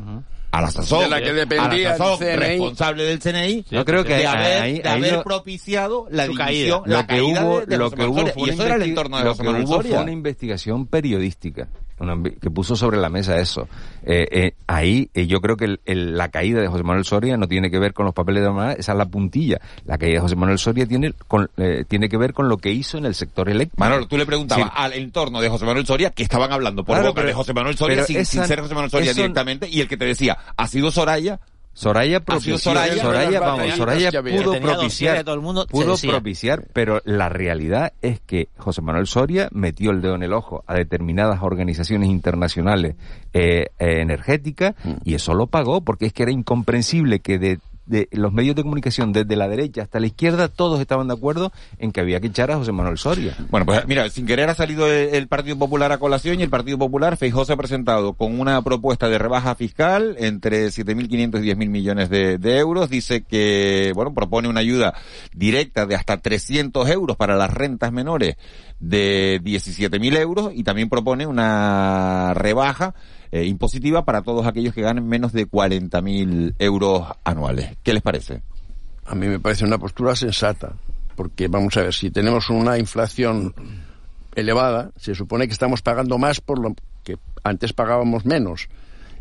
a la sazón, De la que dependía a la sazón, el CNI. responsable del CNI, Yo creo que de haber, ahí- de haber propiciado la Su división, lo la que caída hubo, de, de lo José que hubo fue Y eso era el entorno de lo José que Manuel hubo fue una investigación periodística una que puso sobre la mesa eso. Eh, eh, ahí eh, yo creo que el- el- la caída de José Manuel Soria no tiene que ver con los papeles de Panamá, esa es la puntilla. La caída de José Manuel Soria tiene, con, eh, tiene que ver con lo que hizo en el sector eléctrico. Manolo, tú le preguntabas Sí. al entorno de José Manuel Soria que estaban hablando por Claro, boca pero- de José Manuel Soria sin, esa- sin ser José Manuel Soria eso- directamente y el que te decía, ha sido Soraya, Soraya sido propició, Soraya, vamos, Soraya pudo propiciar, todo el mundo, pudo propiciar, pero la realidad es que José Manuel Soria metió el dedo en el ojo a determinadas organizaciones internacionales eh, eh, energéticas y eso lo pagó porque es que era incomprensible que de de los medios de comunicación desde la derecha hasta la izquierda todos estaban de acuerdo en que había que echar a José Manuel Soria. Bueno, pues mira, sin querer ha salido el, Partido Popular a colación y el Partido Popular, Feijóo se ha presentado con una propuesta de rebaja fiscal entre 7.500 y 10.000 millones de, de euros. Dice que, bueno, propone una ayuda directa de hasta 300 euros para las rentas menores de 17.000 euros y también propone una rebaja eh, impositiva para todos aquellos que ganen menos de 40.000 euros anuales. ¿Qué les parece? A mí me parece una postura sensata, porque vamos a ver, si tenemos una inflación elevada, se supone que estamos pagando más por lo que antes pagábamos menos.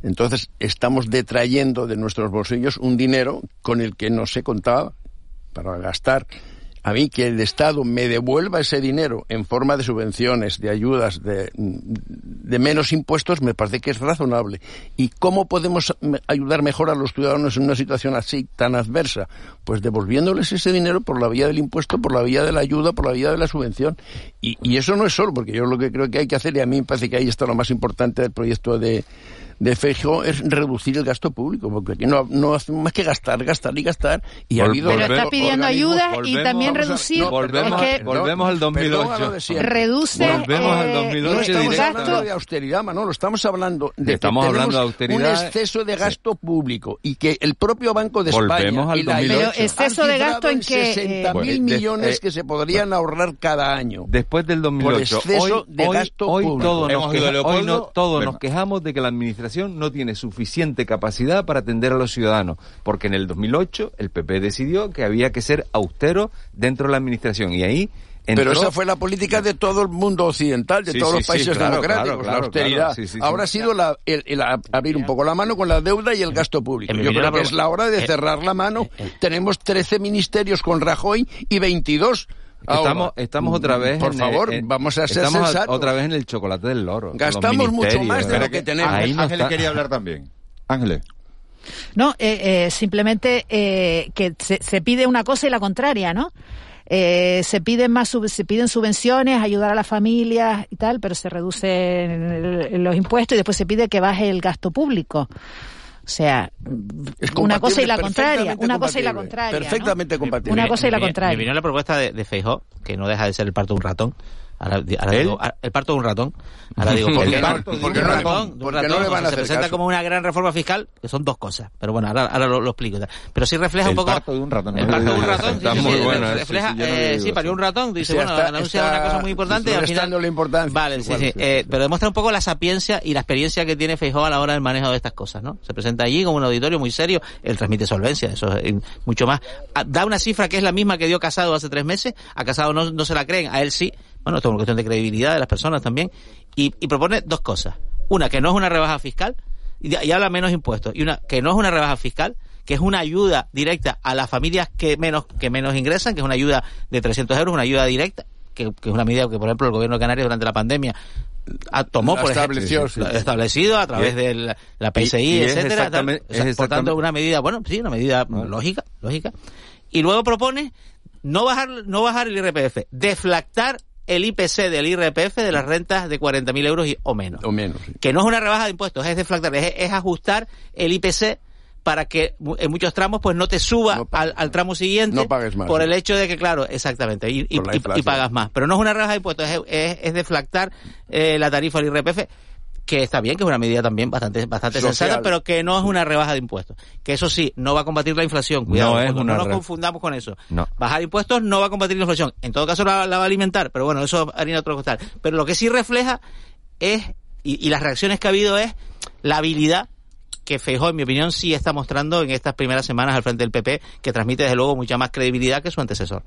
Entonces estamos detrayendo de nuestros bolsillos un dinero con el que no se contaba para gastar. A mí que el Estado me devuelva ese dinero en forma de subvenciones, de ayudas, de, menos impuestos, me parece que es razonable. ¿Y cómo podemos ayudar mejor a los ciudadanos en una situación así tan adversa? Pues devolviéndoles ese dinero por la vía del impuesto, por la vía de la ayuda, por la vía de la subvención. Y, y eso no es solo, porque yo lo que creo que hay que hacer, y a mí me parece que ahí está lo más importante del proyecto de de Feijóo es reducir el gasto público, porque aquí no, no hacemos más que gastar, gastar y gastar. Y ha habido Pero está pidiendo ayuda y también reducir. volvemos, es volvemos al 2008. Reduce. Volvemos al 2008. No estamos hablando de austeridad, Manolo, estamos hablando de estamos que hablando de austeridad. un exceso de gasto público y que el propio Banco de volvemos España al y la 2008. Pero exceso de gasto en que 60 mil eh, millones eh, que se podrían ahorrar cada año. Después del 2008, Por exceso hoy, de gasto hoy público. todos, nos, hoy no- todos nos quejamos de que la administración no tiene suficiente capacidad para atender a los ciudadanos, porque en el 2008 el PP decidió que había que ser austero dentro de la administración y ahí entró... Pero esa fue la política de todo el mundo occidental, de Sí, todos sí, los sí, países claro, democráticos, claro, la austeridad. claro, sí, sí, sí. Ahora ha sido la, el, el a- abrir un poco la mano con la deuda y el gasto público. Yo creo que es la hora de eh, cerrar la mano. Tenemos 13 ministerios con Rajoy y 22 ahora. Estamos, estamos otra vez Por en favor, el- en- vamos a ser estamos sensatos. otra vez en el chocolate del loro. Gastamos mucho más de lo que tenemos. Ahí no Ángeles está- quería hablar también. Ángeles. No, eh, eh, simplemente eh, que se, se pide una cosa y la contraria, ¿no? Eh, se piden más sub- se piden subvenciones, ayudar a las familias y tal, pero se reducen los impuestos y después se pide que baje el gasto público. O sea, una cosa y la contraria, una cosa y la contraria. ¿no? Perfectamente compatible. Una cosa y la Mi- Mi contraria. opinión la propuesta de, de Feijó, que no deja de ser el parto de un ratón. Ahora, di- ahora ¿El? digo, ah, el parto de un ratón. Ahora digo, ¿por El qué? un Porque un ratón. ratón, no le van a se presenta caso. como una gran reforma fiscal, que son dos cosas. Pero bueno, ahora, ahora lo, lo explico. Pero sí refleja El un poco... parto de un ratón. El parto de un ratón. Está sí, muy sí, bueno, refleja, sí, no eh, sí, parió un ratón. Dice, bueno, está- anuncia está una cosa muy importante y al final... restándole importancia. Vale, sí, sí. eh, pero demuestra un poco la sapiencia y la experiencia que tiene Feijóo a la hora del manejo de estas cosas, ¿no? Se presenta allí como un auditorio muy serio, él transmite solvencia, eso es mucho más. Ah, Da una cifra que es la misma que dio Casado hace tres meses, a Casado no, no se la creen, a él sí. Bueno, esto es una cuestión de credibilidad de las personas también. Y, y propone dos cosas. Una, que no es una rebaja fiscal, y, y habla menos impuestos. Y una, que no es una rebaja fiscal, que es una ayuda directa a las familias que menos, que menos ingresan, que es una ayuda de 300 euros, una ayuda directa, que, que es una medida que, por ejemplo, el gobierno de Canarias durante la pandemia ah, tomó, por estableció, ejemplo, sí. establecido a través de la, la PSI, y- y etcétera. tal. exactamente- O sea, es por tanto, una medida, bueno, sí, una medida lógica, lógica. Y luego propone no bajar, no bajar el IRPF, deflactar el IPC del IRPF de las rentas de 40.000 euros y, o menos. O menos. sí. Que no es una rebaja de impuestos, es deflactar, es, es ajustar el IPC para que en muchos tramos pues no te suba No pagues al, al tramo siguiente No pagues más, por el hecho de que claro exactamente y, y- y- pagas más pero no es una rebaja de impuestos es, es, es deflactar eh, la tarifa del IRPF que está bien, que es una medida también bastante bastante Social. sensata, pero que no es una rebaja de impuestos. Que eso sí, no va a combatir la inflación. Cuidado, No es no una nos confundamos con eso. No. Bajar impuestos no va a combatir la inflación. En todo caso la, la va a alimentar, pero bueno, eso es harina otro costal. Pero lo que sí refleja es, y, y las reacciones que ha habido es la habilidad que Feijóo, en mi opinión, sí está mostrando en estas primeras semanas al frente del PP, que transmite desde luego mucha más credibilidad que su antecesor.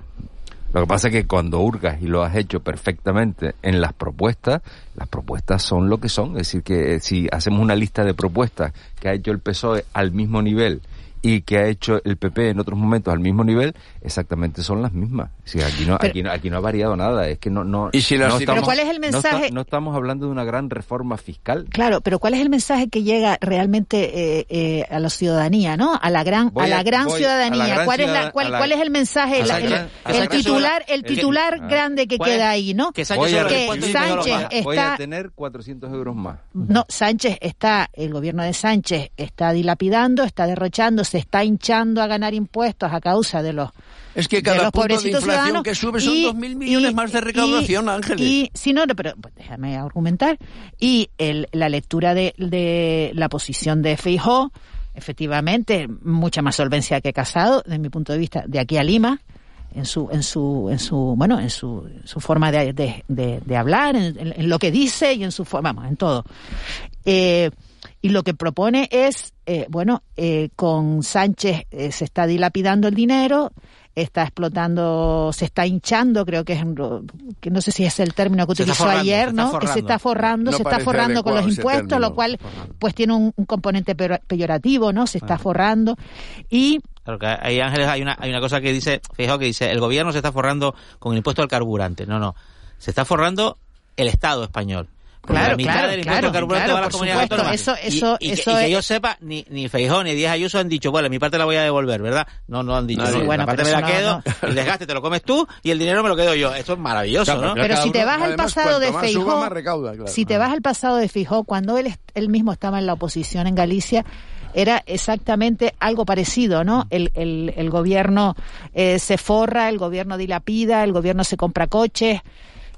Lo que pasa es que cuando hurgas y lo has hecho perfectamente en las propuestas, las propuestas son lo que son. Es decir, que si hacemos una lista de propuestas que ha hecho el PSOE al mismo nivel y que ha hecho el PP en otros momentos al mismo nivel, exactamente son las mismas. Decir, aquí no, Pero- aquí no, aquí no ha variado nada. Es que no, no, Y si no estamos- Pero ¿cuál es el no mensaje? No, estamos hablando de una gran reforma fiscal. Claro, pero ¿cuál es el mensaje que llega realmente eh, eh, a la ciudadanía, no? A la gran, Voy a la gran a ciudadanía. la gran ¿Cuál es la, cuál, la- cuál es el mensaje, la el, gran- titular, el titular grande que queda ahí, no? Que Sánchez que Sánchez baja. voy está- a tener 400 euros más. No, Sánchez está, el gobierno de Sánchez está dilapidando, está derrochando, se está hinchando a ganar impuestos a causa de los Es que de cada los punto de inflación que sube son y- 2.000 millones y- más de recaudación, y- Ángeles. Y, si no, no, pero pues, déjame argumentar. Y el, la lectura de, de la posición de Feijó, efectivamente, mucha más solvencia que Casado, desde mi punto de vista, de aquí a Lima, en su, en su, en su, bueno, en su, su forma de, de, de- de hablar, en, en- en lo que dice y en su forma, vamos, en todo. Eh, y lo que propone es, eh, bueno, eh, con Sánchez eh, se está dilapidando el dinero, está explotando, se está hinchando, creo que es, un- que no sé si es el término que Se utilizó forrando, ayer, se ¿no? Que se está forrando, No se está forrando con los impuestos, término. lo cual pues tiene un, un componente peyorativo, ¿no? Se está forrando y Claro que hay Ángeles, hay una, hay una cosa que dice, fijaos que dice, el gobierno se está forrando con el impuesto al carburante. No, no. Se está forrando el Estado español. Claro, la mitad claro, del impuesto claro, carburante claro, va a las por comunidades supuesto. autónomas. Eso- Y- eso- y, que- eso y que es- yo sepa, ni, ni Feijón ni Díaz Ayuso han dicho, bueno, mi parte la voy a devolver, ¿verdad? No, no han dicho. No, Bueno, la parte me la no- quedo, el desgaste te lo comes tú y el dinero me lo quedo yo. Esto es maravilloso, ¿no? Pero si te vas al pasado de Feijó, si te vas al pasado de Feijó, cuando él, él mismo estaba en la oposición en Galicia, era exactamente algo parecido, ¿no? El, el, el gobierno eh, se forra, el gobierno dilapida, el gobierno se compra coches.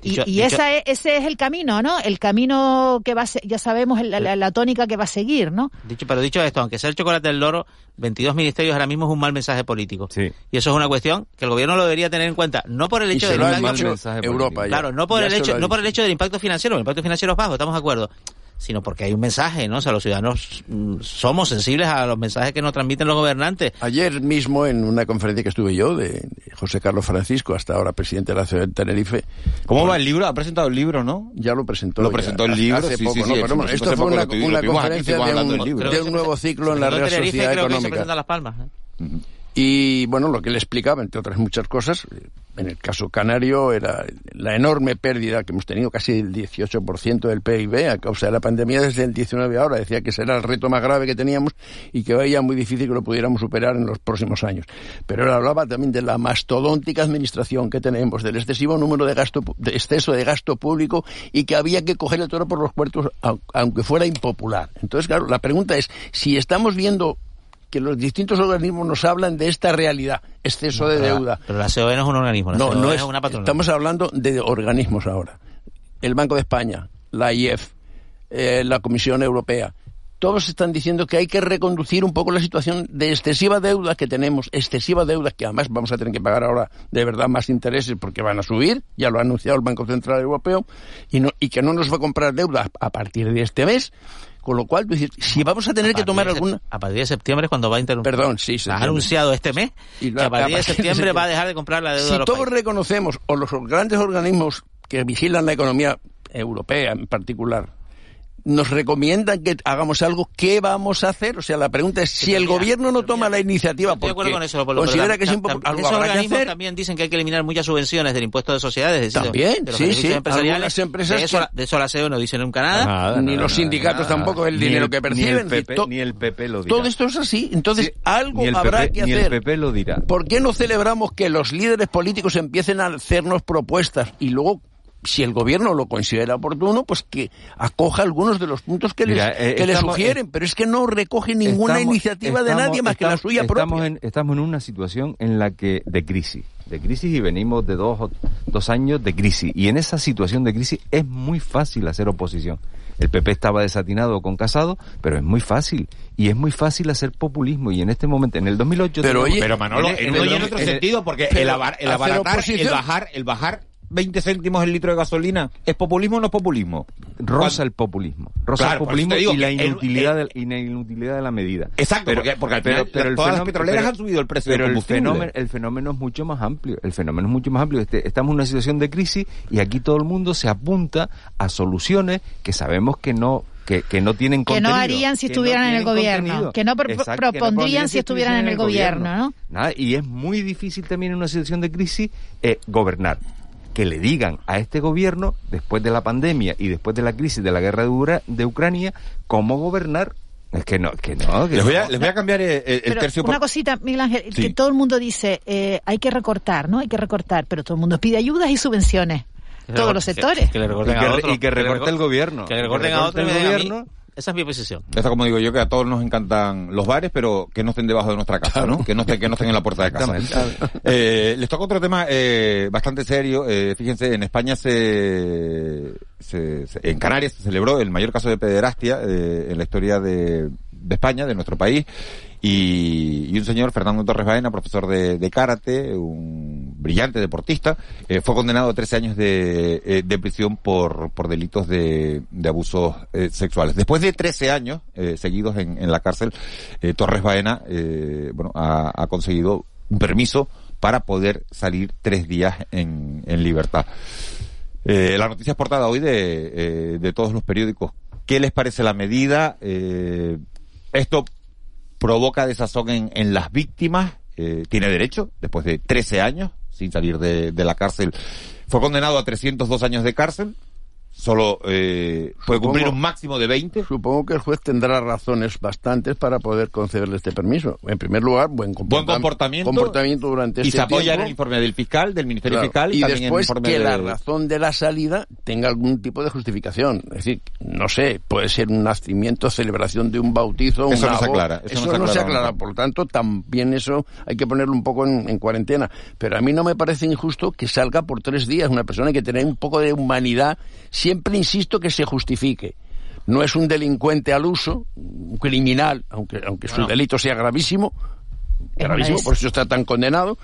Y, y esa es- ese es el camino, ¿no? El camino que va a se- ya sabemos la, la- la tónica que va a seguir, ¿no? Dicho, pero dicho esto, aunque sea el chocolate del loro, 22 ministerios ahora mismo es un mal mensaje político. Y eso es una cuestión que el gobierno lo debería tener en cuenta, no por el hecho dicho Europa ya. Claro, no por Ya el hecho, no por el hecho del impacto financiero, el impacto financiero es bajo, estamos de acuerdo, sino porque hay un mensaje, ¿no? O sea, los ciudadanos mm, somos sensibles a los mensajes que nos transmiten los gobernantes. Ayer mismo en una conferencia que estuve yo de José Carlos Francisco, hasta ahora presidente de la ciudad de Tenerife. ¿Cómo va el libro? Ha presentado el libro, ¿no? Ya lo presentó. Lo ya, presentó el hace- libro, hace sí, poco, sí, ¿no? sí, Pero bueno, esto fue una, una conferencia de un, de nuevo ciclo en la que se Económica. presentan Las Palmas. ¿eh? Y bueno, lo que le explicaba, entre otras muchas cosas, eh, en el caso canario era la enorme pérdida que hemos tenido, casi el 18% del PIB a causa de la pandemia desde el 19 ahora. Decía que ese era el reto más grave que teníamos y que veía muy difícil que lo pudiéramos superar en los próximos años. Pero él hablaba también de la mastodóntica administración que tenemos, del excesivo número de gasto, de exceso de gasto público y que había que coger el toro por los puertos au- aunque fuera impopular. Entonces, claro, la pregunta es si estamos viendo que los distintos organismos nos hablan de esta realidad, exceso de Pero la- deuda. Pero la COE no es un organismo, la No, COE no es es, una patronal. estamos hablando de organismos ahora. El Banco de España, la IEF, eh, la Comisión Europea, todos están diciendo que hay que reconducir un poco la situación de excesiva deuda que tenemos, excesiva deuda que además vamos a tener que pagar ahora de verdad más intereses porque van a subir, ya lo ha anunciado el Banco Central Europeo, y, no, y que no nos va a comprar deuda a partir de este mes. Con lo cual, dices, si vamos a tener que tomar partir de alguna... A partir de septiembre es cuando va a interrumpir. Perdón, sí, Ha septiembre. anunciado este mes Y que a partir de septiembre va a dejar de comprar la deuda Si de los todos países. reconocemos, o los grandes organismos que vigilan la economía europea en particular, nos recomiendan que hagamos algo, ¿qué vamos a hacer? O sea, la pregunta es, si el gobierno no toma la iniciativa Estoy de acuerdo porque con eso, Pablo, considera que es algo esos habrá que organismos hacer, también dicen que hay que eliminar muchas subvenciones del impuesto de sociedades. decir, También, de los sí, sí. empresariales. Empresas de, eso, que- la- de eso la CEO no dice nunca nada. Nada, ni los sindicatos tampoco, el dinero el- que ni el perciben. PP to- ni el PP lo dirá. todo esto es así. Entonces, algo habrá que ni el hacer. PP lo dirá. ¿Por qué no celebramos que los líderes políticos empiecen a hacernos propuestas y luego, si el gobierno lo considera oportuno, pues que acoja algunos de los puntos que, Mira, les, eh, que le sugieren? Pero es que no recoge ninguna Estamos- iniciativa de nadie más que la suya estamos propia. En, estamos en una situación en la que de crisis, de crisis y venimos de dos, o- dos años de crisis. Y en esa situación de crisis es muy fácil hacer oposición. El PP estaba desatinado con Casado, pero es muy fácil. Y es muy fácil hacer populismo. Y en este momento, en el 2008... Pero, oye, pero Manolo, en el- en, en el- en otro sentido, porque el, abar- el abaratar, el bajar, el bajar 20 céntimos el litro de gasolina, ¿es populismo o no es populismo? rosa el populismo. Rosa Claro, el populismo digo y la que el- inutilidad, el- de, y la inutilidad de la medida. Exacto, porque- porque al final todas las petroleras han subido el precio del pero combustible. El fenómeno, el fenómeno es mucho más amplio. El fenómeno es mucho más amplio. Este- estamos en una situación de crisis y aquí todo el mundo se apunta a soluciones que sabemos que no que, que no tienen que contenido. no harían si que no estuvieran en el gobierno, contenido. que no pro- Exacto, que no propondrían si estuvieran en el gobierno, ¿no? Nada, y es muy difícil también en una situación de crisis eh, gobernar. Que le digan a este gobierno, después de la pandemia y después de la crisis de la guerra de, Ura- de Ucrania, cómo gobernar. Es que no, que no. Que Les voy a, les voy a cambiar el, el Pero tercio. una por- cosita, Miguel Ángel, Sí. que todo el mundo dice, eh, hay que recortar, ¿no? Hay que recortar, pero todo el mundo pide ayudas y subvenciones. Todos los sectores. Que le recorten Y que a otro. y que le recorte recor- el gobierno. Que le Que recorten a otro el a gobierno. Esa es mi posición. Esto como digo yo, que a todos nos encantan los bares, pero que no estén debajo de nuestra casa, ¿no? Que no estén, que no estén en la puerta de casa. Eh, les toca otro tema eh, bastante serio. Eh, fíjense, en España se, se- se- en Canarias se celebró el mayor caso de pederastia eh, en la historia de, de España, de nuestro país. Y, y un señor, Fernando Torres Baena, profesor de, de karate, un brillante deportista, eh, fue condenado a 13 años de, eh, de prisión por, por delitos de, de abusos eh, sexuales. Después de 13 años seguidos en, en la cárcel, Torres Baena bueno, ha, conseguido un permiso para poder salir tres días en, libertad. La noticia es portada hoy de, eh, de todos los periódicos. ¿Qué les parece la medida? Esto provoca desazón en, en las víctimas, tiene derecho, después de 13 años, sin salir de, la cárcel, fue condenado a 302 años de cárcel, solo eh, puede cumplir un máximo de 20. Supongo que el juez tendrá razones bastantes para poder concederle este permiso. En primer lugar, buen, Buen comportamiento, comportamiento durante y este se apoya en tiempo. el informe del fiscal, del Ministerio Claro, Fiscal y, y también en el después informe que de... la razón de la salida tenga algún tipo de justificación. Es decir, no sé, puede ser un nacimiento, celebración de un bautizo, Eso una no se aclara, eso Eso, no se no se aclara. Por lo tanto, también eso hay que ponerlo un poco en, en cuarentena. Pero a mí no me parece injusto que salga por tres días una persona que tiene un poco de humanidad. Siempre insisto que se justifique. No es un delincuente al uso, un criminal, aunque, aunque su delito sea gravísimo, gravísimo, por eso está tan condenado.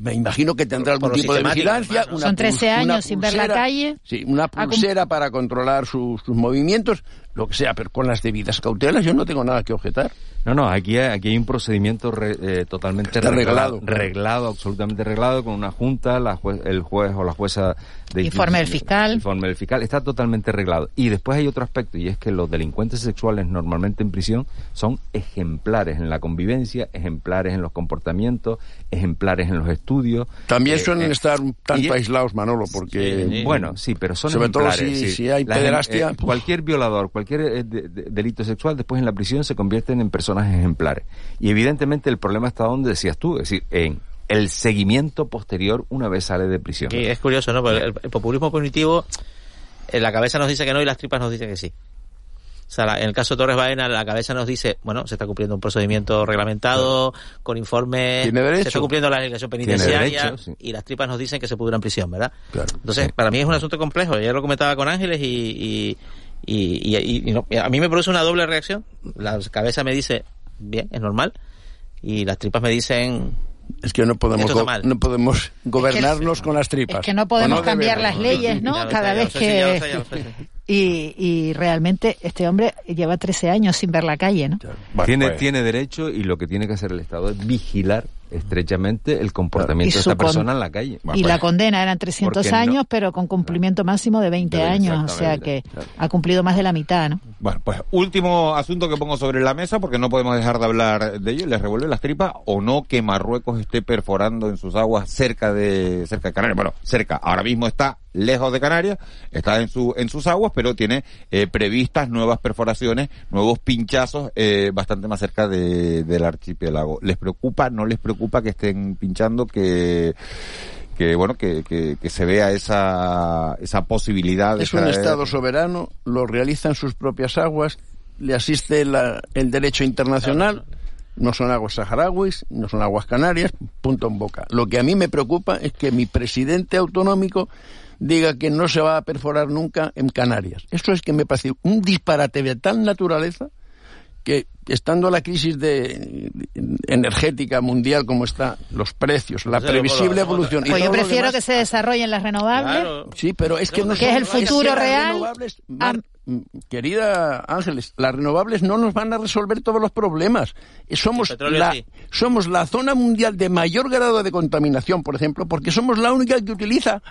Me imagino que tendrá algún tipo de vigilancia. una Son 13 pul- una años sin ver la calle. Sí, una pulsera para controlar sus, sus movimientos, lo que sea, pero con las debidas cautelas yo no tengo nada que objetar. No, no, aquí hay, aquí hay un procedimiento re- eh, totalmente Está reglado, reglado. reglado, absolutamente reglado, con una junta, la jue- el juez o la jueza de Informe del fiscal. Informe del fiscal, está totalmente reglado. Y después hay otro aspecto, y es que los delincuentes sexuales normalmente en prisión son ejemplares en la convivencia, ejemplares en los comportamientos, ejemplares en los estudios. También Eh, suelen eh, estar un tanto y- aislados, Manolo, porque... bueno, sí, pero son Sobre todo ejemplares, si, sí. si hay La pederastia... eh, cualquier violador, cualquier eh, de- de- delito sexual, después en la prisión se convierten en personas ejemplares. Y evidentemente el problema está donde decías tú, es decir, en el seguimiento posterior una vez sale de prisión. Y es curioso, ¿no? Porque el, el populismo punitivo, en la cabeza nos dice que no y las tripas nos dicen que sí. O sea, en el caso de Torres Baena, la cabeza nos dice, bueno, se está cumpliendo un procedimiento reglamentado, con informe, Tiene derecho. se está cumpliendo la legislación penitenciaria, derecho, sí. y las tripas nos dicen que se pudra en prisión, ¿verdad? Entonces, para mí es un asunto complejo. Ayer lo comentaba con Ángeles y, y, y- y- y no- a mí me produce una doble reacción. La cabeza me dice, bien, es normal, y las tripas me dicen... Es que no podemos, go- no podemos gobernarnos con las tripas. Es que no podemos cambiar debemos. las leyes, ¿no? Cada vez que... Y, y realmente este hombre lleva 13 años sin ver la calle, ¿no? tiene, pues. tiene derecho y lo que tiene que hacer el Estado es vigilar estrechamente el comportamiento de esta persona en la calle. y la condena eran 300 Porque no- años, pero con cumplimiento máximo de 20 De- años, o sea que ha cumplido más de la mitad, ¿no? Bueno, pues último asunto que pongo sobre la mesa, porque no podemos dejar de hablar de ello. ¿Les revuelve las tripas o no que Marruecos esté perforando en sus aguas cerca de cerca de Canarias? Bueno, cerca. Ahora mismo está lejos de Canarias, está en su en sus aguas, pero tiene eh, previstas nuevas perforaciones, nuevos pinchazos eh, bastante más cerca de, del archipiélago. ¿Les preocupa? ¿No les preocupa que estén pinchando? Que que bueno que, que, que se vea esa esa posibilidad de Es un Estado soberano, lo realiza en sus propias aguas, le asiste la- el derecho internacional, no son aguas saharauis, no son aguas canarias, punto en boca. Lo que a mí me preocupa es que mi presidente autonómico diga que no se va a perforar nunca en Canarias. Eso es que me parece un disparate de tal naturaleza que estando la crisis de energética mundial como está, los precios, la Pues, previsible evolución y Pues yo prefiero demás- que se desarrollen las renovables. Sí, pero es que no que es el futuro que las real. Mar- querida Ángeles, las renovables no nos van a resolver todos los problemas. Eh, Somos petróleo la, sí. somos la zona mundial de mayor grado de contaminación, por ejemplo, porque somos la única que utiliza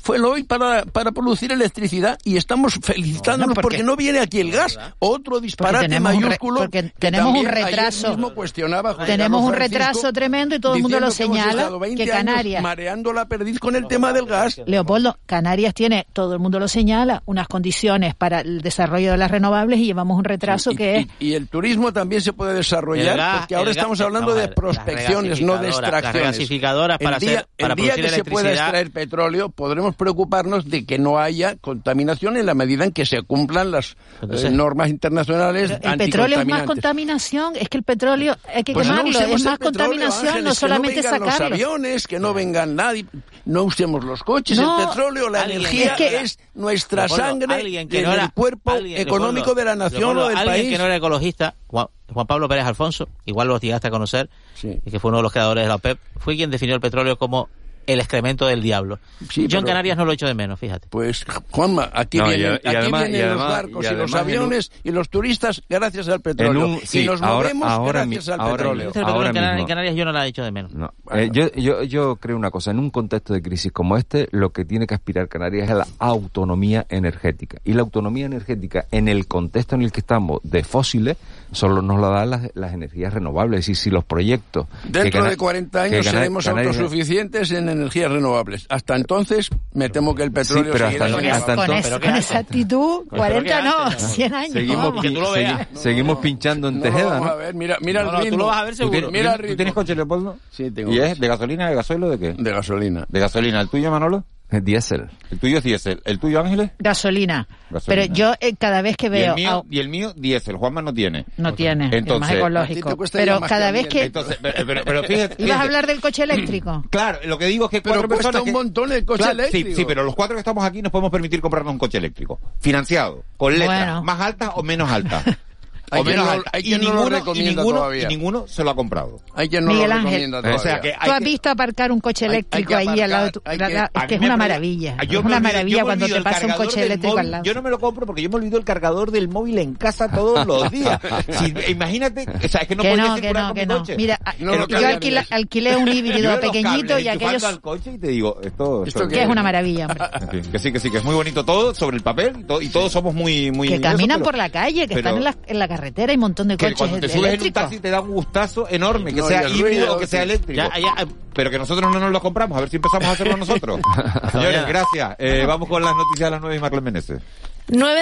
fuel hoy para, para producir electricidad y estamos felicitándonos No, porque, porque- no viene aquí el gas. Otro disparate mayúsculo. porque que tenemos un retraso. mismo cuestionaba Tenemos un retraso tremendo y todo el mundo lo que señala estado 20 que Canarias mareando la perdiz con el tema del gas. Leopoldo, Canarias tiene, todo el mundo lo señala, unas condiciones para el desarrollo de las renovables y llevamos un retraso y, que es y- y el turismo también se puede desarrollar El gas- porque ahora el gas- estamos hablando no, de prospecciones, no de extracciones. las regasificadoras para el día, hacer- para el día producir que se pueda extraer petróleo podremos preocuparnos de que no haya contaminación en la medida en que se cumplan las Entonces- eh, normas internacionales el petróleo es más contaminación, es que el petróleo hay que Pues quemarlo, usemos es más petróleo, contaminación, Ángeles, no que solamente no vengan los aviones, que no vengan nadie, no usemos los coches, No, el petróleo, la energía es que- es nuestra sangre que en no era- el cuerpo alguien- económico de la nación o del alguien país. que no era ecologista, Juan, Juan Pablo Pérez Alfonso, igual los llegaste a conocer, y que fue uno de los creadores de la OPEP, fue quien definió el petróleo como el excremento del diablo. Sí, Yo en Canarias no lo echo de menos, fíjate. Pues, Juanma, aquí No, y vienen, y aquí además- vienen y además- los barcos y y, los además en un- aviones y los turistas gracias al petróleo. Un- sí, y nos ahora- movemos ahora gracias mi- al ahora petróleo. Petróleo ahora en, Canarias, mismo. en Canarias yo no la he hecho de menos. No. Eh, yo, yo, yo creo una cosa, en un contexto de crisis como este, lo que tiene que aspirar Canarias es a la autonomía energética. Y la autonomía energética, en el contexto en el que estamos de fósiles, solo nos la dan las, las energías renovables. Es decir, si los proyectos... que Dentro Cana- de 40 que años seremos autosuficientes en energías renovables. Hasta entonces, me temo que el petróleo pero seguirá hasta- siendo hasta. Con, entonces- es- pero con ¿qué esa actitud, 40 no, 100 años. Seguimos, vamos. pi- segui- seguimos pinchando en No lo Tejeda, ¿no? a ver, mira, mira No, el no, tú ritmo. lo vas a ver ¿Tú seguro. tienes, Mira el ¿tú ritmo. tienes coche, Leopoldo? Sí, tengo. ¿Y es de gasolina, de gasoil o de qué? De gasolina. De gasolina. ¿El tuyo, Manolo? Diésel. El tuyo es diésel. ¿El tuyo, Ángeles? Gasolina. Gasolina. Pero yo eh, cada vez que Y el veo... mío, a- y el mío diésel. Juanma no tiene. no tiene, es Entonces- más A ti ecológico. Pero más que cada vez que... Entonces, pero, pero, pero fíjate, ¿Ibas a hablar del coche eléctrico? Claro, lo que digo es que Pero cuatro cuesta personas un que- montón el coche Claro, eléctrico. Sí, sí, pero los cuatro que estamos aquí nos podemos permitir comprarnos un coche eléctrico. Financiado, con letras, Bueno. más altas o menos altas. Hay o quien menos no- altas. hay y, quien no lo ninguno, y, ninguno, todavía. y ninguno se lo ha comprado. Hay quien no Miguel lo Ángel. recomienda O todavía. sea que ¿Tú has que- visto aparcar un coche hay- hay eléctrico ahí al lado de tu... la- Es que es una maravilla. Es una maravilla cuando te pasa un coche eléctrico móvil. al lado. Yo no me lo compro porque yo me olvido el cargador del móvil en casa todos los días. Si- imagínate, o sea, es que no que podía no, que circular no, con que mi no. coche. Mira, No yo alquila- alquilé un híbrido pequeñito y aquellos... al coche y te digo, esto, ¿Esto Que es una maravilla, que sí, que sí, que es muy bonito todo sobre el papel y, todo- y todos somos muy, muy Que caminan por la calle, que están en la, en la carretera, hay un montón de que coches cuando te subes en un eléctricos. taxi te da un gustazo enorme, que No, sea y híbrido o que sea eléctrico. Ya, ya, Pero que nosotros no nos lo compramos, a ver si empezamos a hacerlo nosotros. Señores, gracias. Eh, vamos con las noticias de las nueve y Marlene Meneses. Nueve